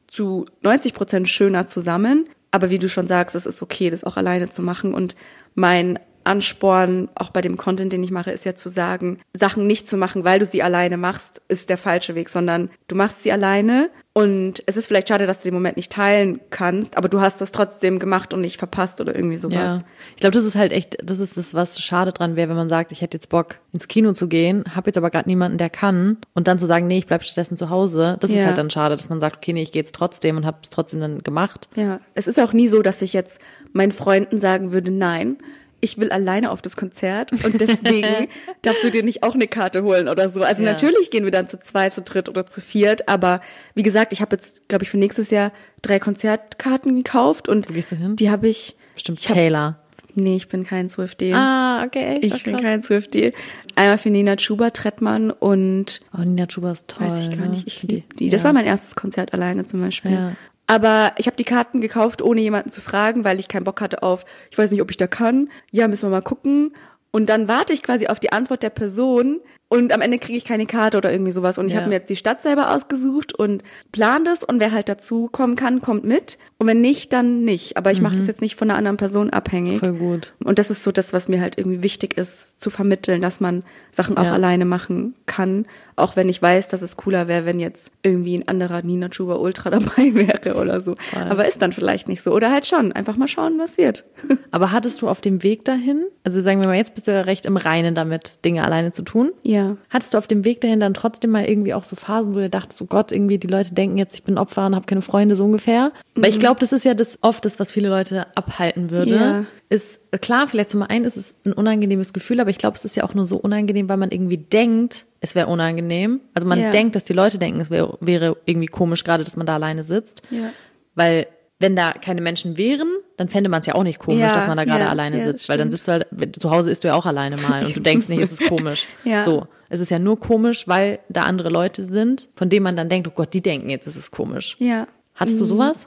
zu 90 Prozent schöner zusammen. Aber wie du schon sagst, es ist okay, das auch alleine zu machen. Und mein Ansporn, auch bei dem Content, den ich mache, ist ja zu sagen, Sachen nicht zu machen, weil du sie alleine machst, ist der falsche Weg, sondern du machst sie alleine und es ist vielleicht schade, dass du den Moment nicht teilen kannst, aber du hast das trotzdem gemacht und nicht verpasst oder irgendwie sowas. Ja. Ich glaube, das ist halt echt, das ist das, was schade dran wäre, wenn man sagt, ich hätte jetzt Bock, ins Kino zu gehen, habe jetzt aber gerade niemanden, der kann und dann zu sagen, nee, ich bleib stattdessen zu Hause. Das ja. ist halt dann schade, dass man sagt, okay, nee, ich gehe jetzt trotzdem und habe es trotzdem dann gemacht. Ja, es ist auch nie so, dass ich jetzt meinen Freunden sagen würde, nein, ich will alleine auf das Konzert und deswegen darfst du dir nicht auch eine Karte holen oder so. Also ja. natürlich gehen wir dann zu zwei, zu dritt oder zu viert, aber wie gesagt, ich habe jetzt, glaube ich, für nächstes Jahr drei Konzertkarten gekauft und Wo gehst du hin? die habe ich. Bestimmt Taylor. Hab, nee, ich bin kein Swifty. Ah, okay. Echt? Ich bin kein Swifty. Einmal für Nina Chuba Trettmann und Oh, Nina Chuba ist toll. Weiß ich gar ne? nicht. Ich liebe die. Das ja. war mein erstes Konzert alleine zum Beispiel. Ja. Aber ich habe die Karten gekauft, ohne jemanden zu fragen, weil ich keinen Bock hatte auf, ich weiß nicht, ob ich da kann. Ja, müssen wir mal gucken. Und dann warte ich quasi auf die Antwort der Person, und am Ende kriege ich keine Karte oder irgendwie sowas. Und ich ja. habe mir jetzt die Stadt selber ausgesucht und plan das. Und wer halt dazu kommen kann, kommt mit. Und wenn nicht, dann nicht. Aber ich mhm. mache das jetzt nicht von einer anderen Person abhängig. Voll gut. Und das ist so das, was mir halt irgendwie wichtig ist, zu vermitteln, dass man Sachen auch ja. alleine machen kann. Auch wenn ich weiß, dass es cooler wäre, wenn jetzt irgendwie ein anderer Nina Chuba Ultra dabei wäre oder so. Voll. Aber ist dann vielleicht nicht so. Oder halt schon. Einfach mal schauen, was wird. Aber hattest du auf dem Weg dahin, also sagen wir mal, jetzt bist du ja recht im Reinen damit, Dinge alleine zu tun? Ja. Hattest du auf dem Weg dahin dann trotzdem mal irgendwie auch so Phasen, wo du dachtest, oh Gott, irgendwie die Leute denken jetzt, ich bin Opfer und habe keine Freunde, so ungefähr? Weil ich mhm. Glaube, das ist ja das oft das, was viele Leute abhalten würde. Ja. Ist klar, vielleicht zum einen ist es ein unangenehmes Gefühl, aber ich glaube, es ist ja auch nur so unangenehm, weil man irgendwie denkt, es wäre unangenehm. Also man ja. denkt, dass die Leute denken, es wär, wäre irgendwie komisch, gerade, dass man da alleine sitzt. Ja. Weil wenn da keine Menschen wären, dann fände man es ja auch nicht komisch, ja, dass man da gerade ja, alleine ja, sitzt, weil dann sitzt du halt, zu Hause isst du ja auch alleine mal und du denkst nicht, es ist komisch. So. Es ist ja nur komisch, weil da andere Leute sind, von denen man dann denkt, oh Gott, die denken jetzt, es ist komisch. Ja. Hattest du mhm. sowas?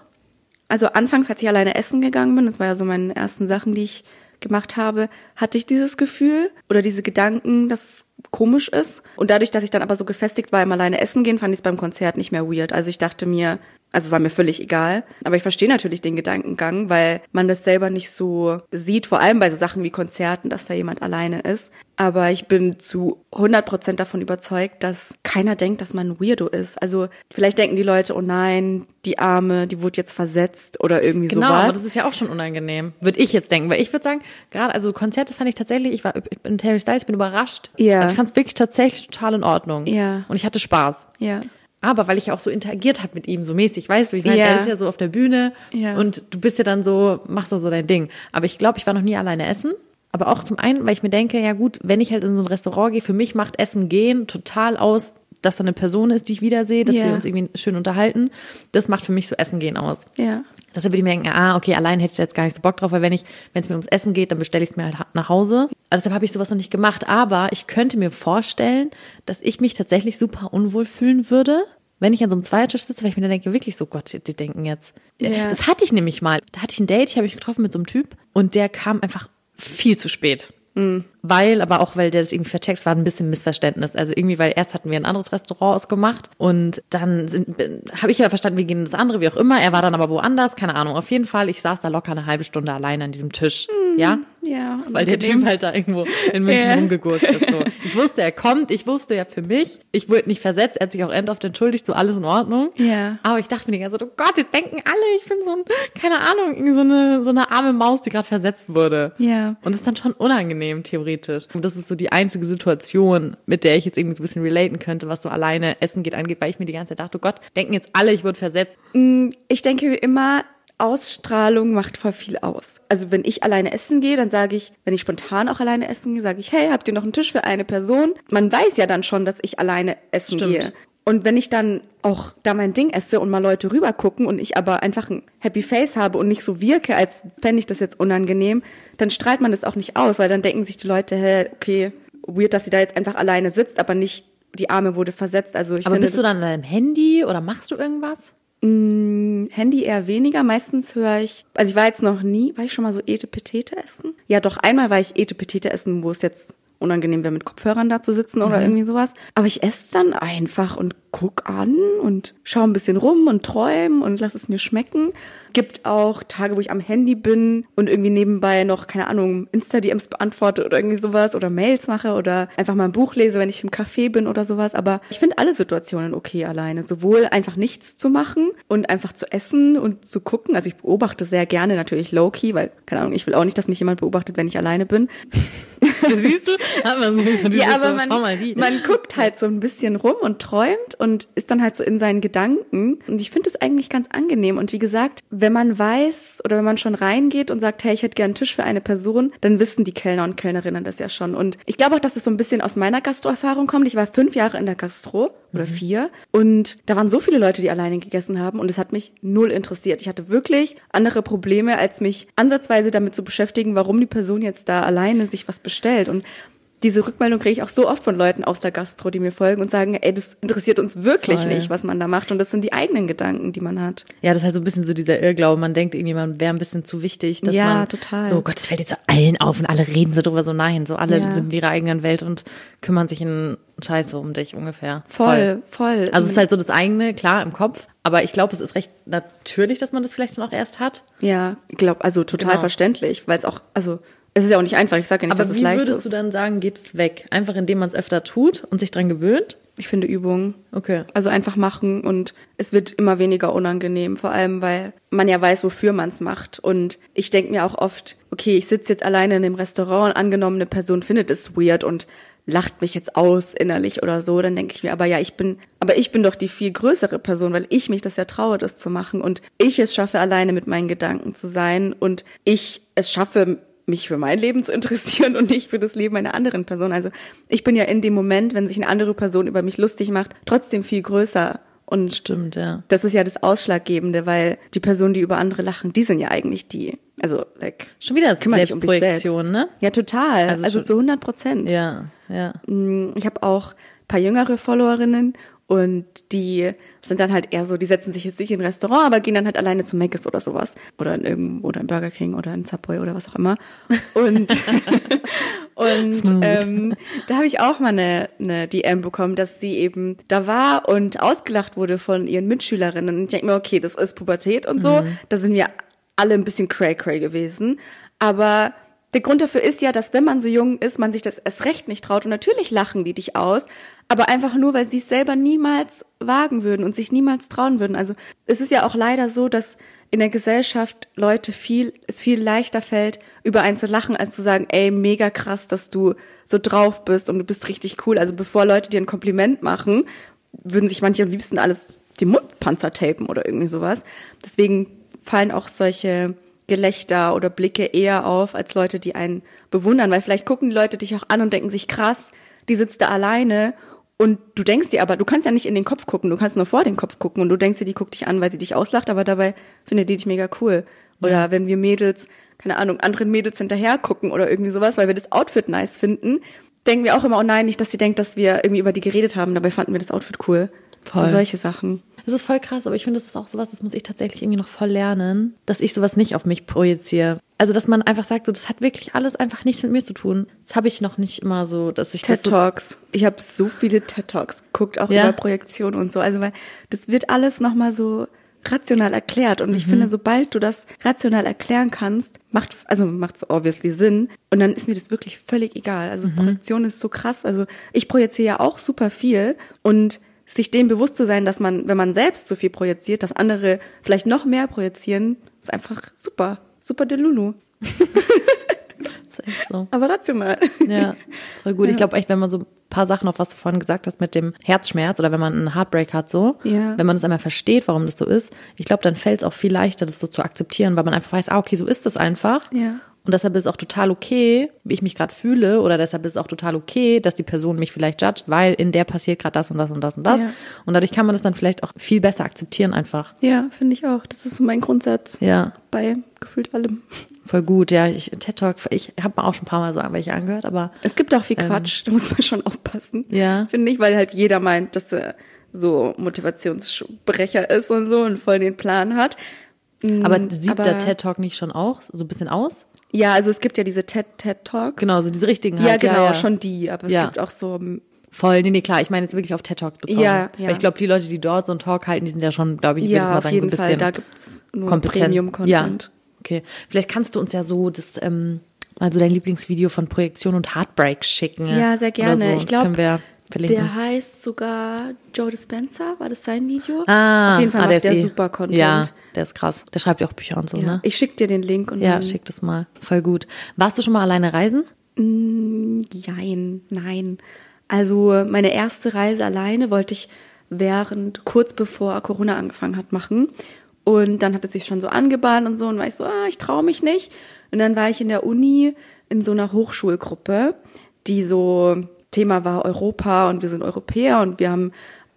Also anfangs, als ich alleine essen gegangen bin, das war ja so meine ersten Sachen, die ich gemacht habe, hatte ich dieses Gefühl oder diese Gedanken, dass es komisch ist. Und dadurch, dass ich dann aber so gefestigt war im alleine essen gehen, fand ich es beim Konzert nicht mehr weird. Also ich dachte mir, also es war mir völlig egal. Aber ich verstehe natürlich den Gedankengang, weil man das selber nicht so sieht, vor allem bei so Sachen wie Konzerten, dass da jemand alleine ist. Aber ich bin zu 100 Prozent davon überzeugt, dass keiner denkt, dass man ein Weirdo ist. Also vielleicht denken die Leute, oh nein, die Arme, die wurde jetzt versetzt oder irgendwie genau, sowas. Genau, aber das ist ja auch schon unangenehm. Würde ich jetzt denken. Weil ich würde sagen, gerade, also Konzerte fand ich tatsächlich, ich war ich bin Terry Styles, bin überrascht. Ja. Also ich fand es wirklich tatsächlich total in Ordnung. Ja. Und ich hatte Spaß. Ja. Aber weil ich auch so interagiert habe mit ihm, so mäßig, weißt du, ich meine, ja. er ist ja so auf der Bühne ja. und du bist ja dann so, machst da so dein Ding. Aber ich glaube, ich war noch nie alleine essen. Aber auch zum einen, weil ich mir denke, ja gut, wenn ich halt in so ein Restaurant gehe, für mich macht Essen gehen total aus, dass da eine Person ist, die ich wiedersehe, dass ja. wir uns irgendwie schön unterhalten. Das macht für mich so Essen gehen aus. Ja. Deshalb würde ich mir denken, ah, okay, allein hätte ich jetzt gar nicht so Bock drauf, weil wenn ich, wenn es mir ums Essen geht, dann bestelle ich es mir halt nach Hause. Also deshalb habe ich sowas noch nicht gemacht. Aber ich könnte mir vorstellen, dass ich mich tatsächlich super unwohl fühlen würde, wenn ich an so einem Zweiertisch sitze, weil ich mir dann denke, wirklich so, Gott, die denken jetzt. Ja. Das hatte ich nämlich mal. Da hatte ich ein Date, ich habe mich getroffen mit so einem Typ und der kam einfach viel zu spät. Mhm. Weil, aber auch weil der das irgendwie vercheckt, war ein bisschen Missverständnis. Also irgendwie, weil erst hatten wir ein anderes Restaurant ausgemacht und dann habe ich ja verstanden, wir gehen in das andere, wie auch immer. Er war dann aber woanders, keine Ahnung. Auf jeden Fall, ich saß da locker eine halbe Stunde alleine an diesem Tisch. Mhm. Ja? Ja. Weil der Typ halt da irgendwo in München ja. rumgegurkt ist. So. Ich wusste, er kommt. Ich wusste ja für mich, ich wurde nicht versetzt. Er hat sich auch endoft entschuldigt, so alles in Ordnung. Ja. Aber ich dachte mir die ganze Zeit, oh Gott, jetzt denken alle, ich bin so ein, keine Ahnung, so eine, so eine arme Maus, die gerade versetzt wurde. Ja. Und das ist dann schon unangenehm, theoretisch. Und das ist so die einzige Situation, mit der ich jetzt irgendwie so ein bisschen relaten könnte, was so alleine Essen geht angeht, weil ich mir die ganze Zeit dachte, oh Gott, denken jetzt alle, ich wurde versetzt. Mm, ich denke immer, Ausstrahlung macht voll viel aus. Also wenn ich alleine essen gehe, dann sage ich, wenn ich spontan auch alleine essen gehe, sage ich, hey, habt ihr noch einen Tisch für eine Person? Man weiß ja dann schon, dass ich alleine essen Stimmt. gehe. Und wenn ich dann auch da mein Ding esse und mal Leute rüber gucken und ich aber einfach ein Happy Face habe und nicht so wirke, als fände ich das jetzt unangenehm, dann strahlt man das auch nicht aus, weil dann denken sich die Leute, hä, okay, weird, dass sie da jetzt einfach alleine sitzt, aber nicht die Arme wurde versetzt. Also ich aber finde, bist du dann an deinem Handy oder machst du irgendwas? Mh, Handy eher weniger. Meistens höre ich, also ich war jetzt noch nie, war ich schon mal so Ete Petete essen? Ja, doch einmal war ich Ete Petete essen, wo es jetzt unangenehm wäre, mit Kopfhörern da zu sitzen oder mhm. irgendwie sowas. Aber ich esse dann einfach und guck an und schau ein bisschen rum und träum und lass es mir schmecken. Gibt auch Tage, wo ich am Handy bin und irgendwie nebenbei noch, keine Ahnung, Insta-DMs beantworte oder irgendwie sowas oder Mails mache oder einfach mal ein Buch lese, wenn ich im Café bin oder sowas. Aber ich finde alle Situationen okay alleine. Sowohl einfach nichts zu machen und einfach zu essen und zu gucken. Also ich beobachte sehr gerne natürlich low-key, weil, keine Ahnung, ich will auch nicht, dass mich jemand beobachtet, wenn ich alleine bin. Siehst du? ja, aber man, man guckt halt so ein bisschen rum und träumt und ist dann halt so in seinen Gedanken. Und ich finde es eigentlich ganz angenehm. Und wie gesagt, wenn man weiß oder wenn man schon reingeht und sagt, hey, ich hätte gern einen Tisch für eine Person, dann wissen die Kellner und Kellnerinnen das ja schon. Und ich glaube auch, dass es so ein bisschen aus meiner Gastroerfahrung kommt. Ich war fünf Jahre in der Gastro oder mhm. vier und da waren so viele Leute, die alleine gegessen haben und es hat mich null interessiert. Ich hatte wirklich andere Probleme, als mich ansatzweise damit zu beschäftigen, warum die Person jetzt da alleine sich was bestellt. Und diese Rückmeldung kriege ich auch so oft von Leuten aus der Gastro, die mir folgen und sagen, ey, das interessiert uns wirklich Voll. nicht, was man da macht. Und das sind die eigenen Gedanken, die man hat. Ja, das ist halt so ein bisschen so dieser Irrglaube. Man denkt irgendwie, man wäre ein bisschen zu wichtig, dass ja, man total. so, Gott, es fällt jetzt so allen auf und alle reden so drüber, so nein, so alle ja. sind in ihrer eigenen Welt und kümmern sich in Scheiße um dich ungefähr. Voll, voll. voll. Also es ist halt so das eigene, klar, im Kopf. Aber ich glaube, es ist recht natürlich, dass man das vielleicht dann auch erst hat. Ja, ich glaube, also total genau. verständlich, weil es auch, also es ist ja auch nicht einfach. Ich sage ja nicht, Aber dass es leicht ist. wie würdest du dann sagen, geht es weg? Einfach indem man es öfter tut und sich dran gewöhnt? Ich finde Übung. Okay. Also einfach machen und es wird immer weniger unangenehm, vor allem weil man ja weiß, wofür man es macht. Und ich denke mir auch oft, okay, ich sitze jetzt alleine in einem Restaurant und angenommen eine Person findet es weird und lacht mich jetzt aus innerlich oder so, dann denke ich mir, aber ja, ich bin, aber ich bin doch die viel größere Person, weil ich mich das ja traue, das zu machen und ich es schaffe, alleine mit meinen Gedanken zu sein und ich es schaffe, mich für mein Leben zu interessieren und nicht für das Leben einer anderen Person. Also ich bin ja in dem Moment, wenn sich eine andere Person über mich lustig macht, trotzdem viel größer. Und Stimmt, ja. Das ist ja das Ausschlaggebende, weil die Personen, die über andere lachen, die sind ja eigentlich die. Also, like, schon wieder Selbstprojektion, um ne? Ja, total. Also, also zu 100 Prozent. Ja, ja. Mm, ich habe auch paar jüngere Followerinnen und die sind dann halt eher so, die setzen sich jetzt nicht in ein Restaurant, aber gehen dann halt alleine zu Mc's oder sowas. Oder in irgendeinem, oder in Burger King oder in Subway oder was auch immer. Und, und ähm, da habe ich auch mal eine, eine DM bekommen, dass sie eben da war und ausgelacht wurde von ihren Mitschülerinnen. Und ich denke mir, okay, das ist Pubertät und so. Mhm. Da sind wir alle ein bisschen cray-cray gewesen. Aber der Grund dafür ist ja, dass wenn man so jung ist, man sich das erst recht nicht traut. Und natürlich lachen die dich aus, aber einfach nur, weil sie es selber niemals wagen würden und sich niemals trauen würden. Also es ist ja auch leider so, dass in der Gesellschaft Leute viel, es viel leichter fällt, über einen zu lachen, als zu sagen, ey, mega krass, dass du so drauf bist und du bist richtig cool. Also bevor Leute dir ein Kompliment machen, würden sich manche am liebsten alles die Mundpanzer tapen oder irgendwie sowas. Deswegen fallen auch solche Gelächter oder Blicke eher auf als Leute, die einen bewundern, weil vielleicht gucken die Leute dich auch an und denken sich krass, die sitzt da alleine und du denkst dir aber, du kannst ja nicht in den Kopf gucken, du kannst nur vor den Kopf gucken und du denkst dir, die guckt dich an, weil sie dich auslacht, aber dabei findet die dich mega cool. Oder ja. wenn wir Mädels, keine Ahnung, anderen Mädels hinterher gucken oder irgendwie sowas, weil wir das Outfit nice finden, denken wir auch immer, oh nein, nicht, dass sie denkt, dass wir irgendwie über die geredet haben, dabei fanden wir das Outfit cool. Voll. So solche Sachen. Das ist voll krass, aber ich finde, das ist auch sowas, das muss ich tatsächlich irgendwie noch voll lernen, dass ich sowas nicht auf mich projiziere. Also, dass man einfach sagt, so, das hat wirklich alles einfach nichts mit mir zu tun. Das habe ich noch nicht immer so, dass ich TED Talks. So ich habe so viele TED Talks geguckt, auch ja? über Projektion und so. Also, weil das wird alles nochmal so rational erklärt. Und ich mhm. finde, sobald du das rational erklären kannst, macht, also macht es obviously Sinn. Und dann ist mir das wirklich völlig egal. Also mhm. Projektion ist so krass. Also ich projiziere ja auch super viel und sich dem bewusst zu sein, dass man, wenn man selbst so viel projiziert, dass andere vielleicht noch mehr projizieren, ist einfach super. Super de Lulu. ist echt so. Aber rational. Ja, voll gut. Ja. Ich glaube echt, wenn man so ein paar Sachen, auf was du vorhin gesagt hast, mit dem Herzschmerz oder wenn man einen Heartbreak hat, so, ja. wenn man das einmal versteht, warum das so ist, ich glaube, dann fällt es auch viel leichter, das so zu akzeptieren, weil man einfach weiß, ah, okay, so ist das einfach. Ja. Und deshalb ist es auch total okay, wie ich mich gerade fühle, oder deshalb ist es auch total okay, dass die Person mich vielleicht judgt, weil in der passiert gerade das und das und das und das. Ja. Und dadurch kann man das dann vielleicht auch viel besser akzeptieren einfach. Ja, finde ich auch. Das ist so mein Grundsatz. Ja. Bei gefühlt allem. Voll gut, ja. Ich, TED Talk, ich habe mir auch schon ein paar Mal so welche angehört, aber. Es gibt auch viel ähm, Quatsch, da muss man schon aufpassen. Ja. Finde ich, weil halt jeder meint, dass er so Motivationssprecher ist und so und voll den Plan hat. Aber sieht aber, der TED Talk nicht schon auch so ein bisschen aus? Ja, also es gibt ja diese TED, TED Talks. Genau, so diese richtigen halt. Ja, genau, ja, ja. schon die. Aber es ja. gibt auch so Voll, nee, nee, klar. Ich meine jetzt wirklich auf TED Talks bezogen. Ja, ja. Weil ich glaube, die Leute, die dort so einen Talk halten, die sind ja schon, glaube ich, ja, auf sagen, jeden so Fall. Da gibt's nur Premium-Content. Ja, okay. Vielleicht kannst du uns ja so das, ähm, also dein Lieblingsvideo von Projektion und Heartbreak schicken. Ja, sehr gerne. So. Ich glaube, der heißt sogar Joe Dispenza, war das sein Video? Ah, auf jeden Fall ah, macht der, der super Content. Ja, der ist krass. Der schreibt ja auch Bücher und so, ja. ne? Ich schick dir den Link und Ja, schick das mal. Voll gut. Warst du schon mal alleine reisen? Mm, jein, nein. Also meine erste Reise alleine wollte ich während, kurz bevor Corona angefangen hat, machen. Und dann hat es sich schon so angebahnt und so und war ich so, ah, ich traue mich nicht. Und dann war ich in der Uni in so einer Hochschulgruppe, die so Thema war Europa und wir sind Europäer und wir haben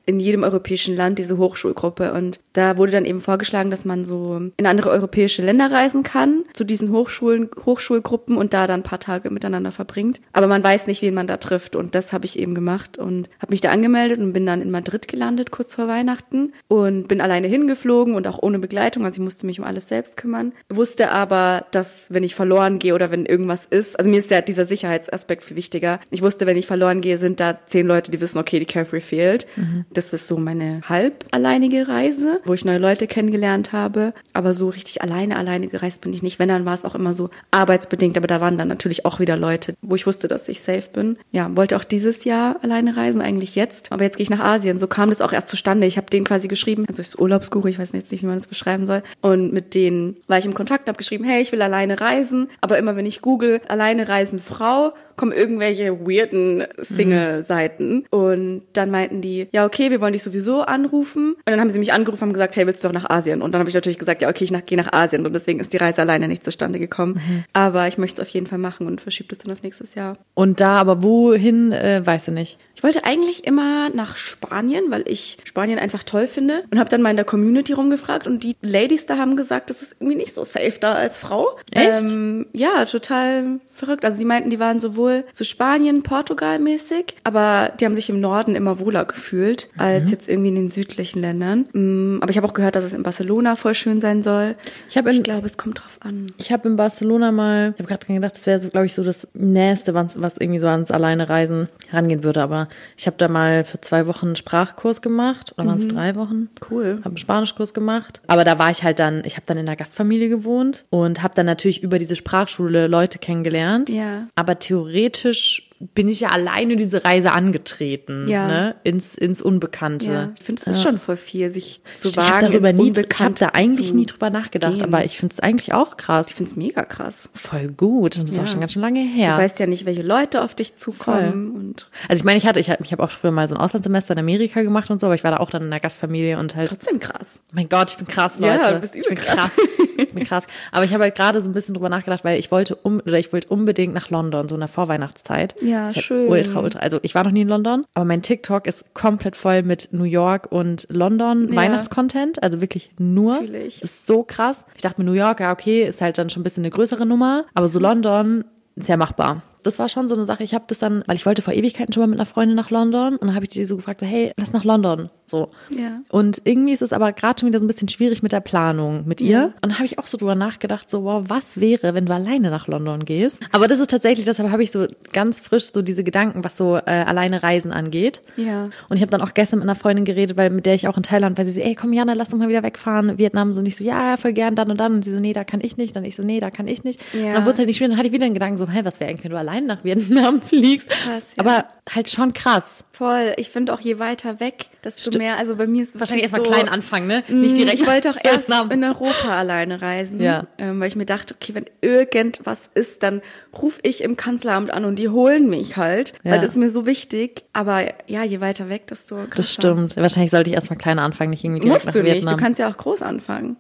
in jedem europäischen Land diese Hochschulgruppe. Und da wurde dann eben vorgeschlagen, dass man so in andere europäische Länder reisen kann, zu diesen Hochschulen, Hochschulgruppen und da dann ein paar Tage miteinander verbringt. Aber man weiß nicht, wen man da trifft. Und das habe ich eben gemacht und habe mich da angemeldet und bin dann in Madrid gelandet, kurz vor Weihnachten. Und bin alleine hingeflogen und auch ohne Begleitung. Also ich musste mich um alles selbst kümmern. Wusste aber, dass wenn ich verloren gehe oder wenn irgendwas ist, also mir ist ja dieser Sicherheitsaspekt viel wichtiger. Ich wusste, wenn ich verloren gehe, sind da zehn Leute, die wissen, okay, die Carefree fehlt. Mhm. Das ist so meine halb alleinige Reise, wo ich neue Leute kennengelernt habe. Aber so richtig alleine, alleine gereist bin ich nicht. Wenn, dann war es auch immer so arbeitsbedingt. Aber da waren dann natürlich auch wieder Leute, wo ich wusste, dass ich safe bin. Ja, wollte auch dieses Jahr alleine reisen, eigentlich jetzt. Aber jetzt gehe ich nach Asien. So kam das auch erst zustande. Ich habe denen quasi geschrieben, also ich Urlaubsguru, ich weiß jetzt nicht, wie man das beschreiben soll. Und mit denen war ich im Kontakt, habe geschrieben, hey, ich will alleine reisen. Aber immer wenn ich google, alleine reisen Frau, kommen irgendwelche weirden Single-Seiten. Und dann meinten die, ja, okay, wir wollen dich sowieso anrufen. Und dann haben sie mich angerufen und gesagt, hey, willst du doch nach Asien? Und dann habe ich natürlich gesagt, ja, okay, ich nach, gehe nach Asien. Und deswegen ist die Reise alleine nicht zustande gekommen. Mhm. Aber ich möchte es auf jeden Fall machen und verschiebe das dann auf nächstes Jahr. Und da aber wohin, äh, weißt du nicht? Ich wollte eigentlich immer nach Spanien, weil ich Spanien einfach toll finde. Und habe dann mal in der Community rumgefragt. Und die Ladies da haben gesagt, das ist irgendwie nicht so safe da als Frau. Echt? Ähm, ja, total verrückt. Also sie meinten, die waren sowohl so Spanien, Portugal mäßig, aber die haben sich im Norden immer wohler gefühlt als mhm. jetzt irgendwie in den südlichen Ländern. Mm, aber ich habe auch gehört, dass es in Barcelona voll schön sein soll. Ich, ich glaube, es kommt drauf an. Ich habe in Barcelona mal, ich habe gerade gedacht, das wäre so, glaube ich, so das Nächste, was, was irgendwie so ans Alleinereisen herangehen würde. Aber ich habe da mal für zwei Wochen einen Sprachkurs gemacht. Oder waren es mhm. drei Wochen? Cool. Habe einen Spanischkurs gemacht. Aber da war ich halt dann, ich habe dann in der Gastfamilie gewohnt und habe dann natürlich über diese Sprachschule Leute kennengelernt. Ja. Aber theoretisch bin ich ja alleine diese Reise angetreten, ja. ne? ins, ins Unbekannte. Ja. Ich finde, es ist ja. schon voll viel, sich zu ich wagen, hab darüber nie, Ich habe da eigentlich nie drüber nachgedacht, gehen. aber ich finde es eigentlich auch krass. Ich finde es mega krass. Voll gut. Und das ist auch schon ganz schön lange her. Du weißt ja nicht, welche Leute auf dich zukommen. Voll. Und also ich meine, ich hatte, ich habe ich hab auch früher mal so ein Auslandssemester in Amerika gemacht und so, aber ich war da auch dann in der Gastfamilie und halt. Trotzdem krass. Mein Gott, ich bin krass, Leute. Ja, du bist ich bin krass. krass. ich bin krass. Aber ich habe halt gerade so ein bisschen drüber nachgedacht, weil ich wollte um, oder ich wollte unbedingt nach London, so in der Vorweihnachtszeit. Ja, schön ultra, ultra. Also ich war noch nie in London, aber mein TikTok ist komplett voll mit New York und London ja. Weihnachtscontent. Also wirklich nur. Das ist so krass. Ich dachte mir, New York, ja, okay, ist halt dann schon ein bisschen eine größere Nummer. Aber so London ist ja machbar das war schon so eine Sache. Ich habe das dann, weil ich wollte vor Ewigkeiten schon mal mit einer Freundin nach London und dann habe ich die so gefragt, so, hey, lass nach London. So. Ja. Und irgendwie ist es aber gerade schon wieder so ein bisschen schwierig mit der Planung mit ihr. Ja. Und dann habe ich auch so drüber nachgedacht, so, wow, was wäre, wenn du alleine nach London gehst? Aber das ist tatsächlich, deshalb habe ich so ganz frisch so diese Gedanken, was so äh, alleine Reisen angeht. Ja. Und ich habe dann auch gestern mit einer Freundin geredet, weil mit der ich auch in Thailand, weil sie so, ey, komm Jana, lass uns mal wieder wegfahren. Vietnam so nicht so, ja, voll gern, dann und dann. Und sie so, nee, da kann ich nicht. Dann ich so, nee, da kann ich nicht. Ja. Und dann wurde es halt nicht schön. Dann hatte ich wieder einen Gedanken so, hä, was wäre eigentlich, wenn du alleine nach Vietnam fliegst. Krass, ja. Aber halt schon krass. Voll. Ich finde auch je weiter weg, desto St mehr. Also bei mir ist wahrscheinlich erstmal so, klein anfangen, ne? Nicht mm, direkt. Ich wollte auch erst in Europa alleine reisen, ja. ähm, weil ich mir dachte, okay, wenn irgendwas ist, dann rufe ich im Kanzleramt an und die holen mich halt, ja. weil das ist mir so wichtig. Aber ja, je weiter weg, desto krasser. Das stimmt. Wahrscheinlich sollte ich erstmal klein anfangen, nicht irgendwie direkt Musst nach du Vietnam. nicht. Du kannst ja auch groß anfangen.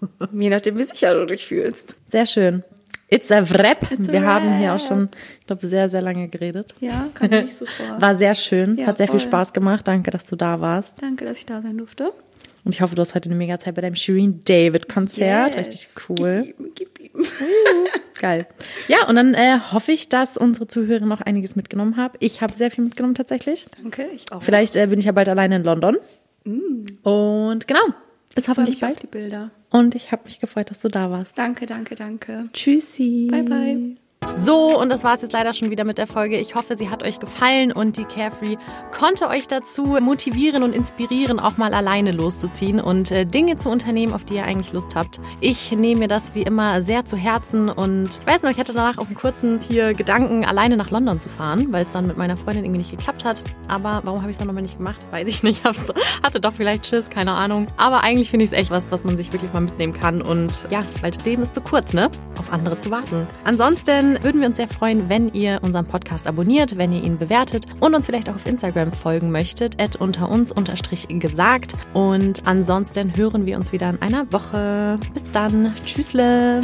Je nachdem, wie sicher du dich fühlst. Sehr schön. It's a Wrap. It's a Wir haben hier auch schon, ich glaube, sehr, sehr lange geredet. Ja, kann ich so vor. War sehr schön, ja, hat sehr voll. viel Spaß gemacht. Danke, dass du da warst. Danke, dass ich da sein durfte. Und ich hoffe, du hast heute eine mega Zeit bei deinem Shireen David Konzert. Yes. Richtig cool. Gib ihm, gib ihm. Geil. Ja, und dann äh, hoffe ich, dass unsere Zuhörer noch einiges mitgenommen haben. Ich habe sehr viel mitgenommen tatsächlich. Danke, ich auch. Vielleicht äh, bin ich ja bald alleine in London. Mm. Und genau. Bis hoffentlich bald. die Bilder. Und ich habe mich gefreut, dass du da warst. Danke, danke, danke. Tschüssi. Bye, bye. So, und das war es jetzt leider schon wieder mit der Folge. Ich hoffe, sie hat euch gefallen und die Carefree konnte euch dazu motivieren und inspirieren, auch mal alleine loszuziehen und äh, Dinge zu unternehmen, auf die ihr eigentlich Lust habt. Ich nehme mir das wie immer sehr zu Herzen und ich weiß noch, ich hatte danach auch einen kurzen hier Gedanken, alleine nach London zu fahren, weil es dann mit meiner Freundin irgendwie nicht geklappt hat. Aber warum habe ich es dann nochmal nicht gemacht? Weiß ich nicht. Hab's, hatte doch vielleicht Schiss, keine Ahnung. Aber eigentlich finde ich es echt was, was man sich wirklich mal mitnehmen kann. Und ja, weil das Leben ist zu kurz, ne? Auf andere zu warten. Ansonsten würden wir uns sehr freuen, wenn ihr unseren Podcast abonniert, wenn ihr ihn bewertet und uns vielleicht auch auf Instagram folgen möchtet, at unter uns gesagt. Und ansonsten hören wir uns wieder in einer Woche. Bis dann. Tschüssle.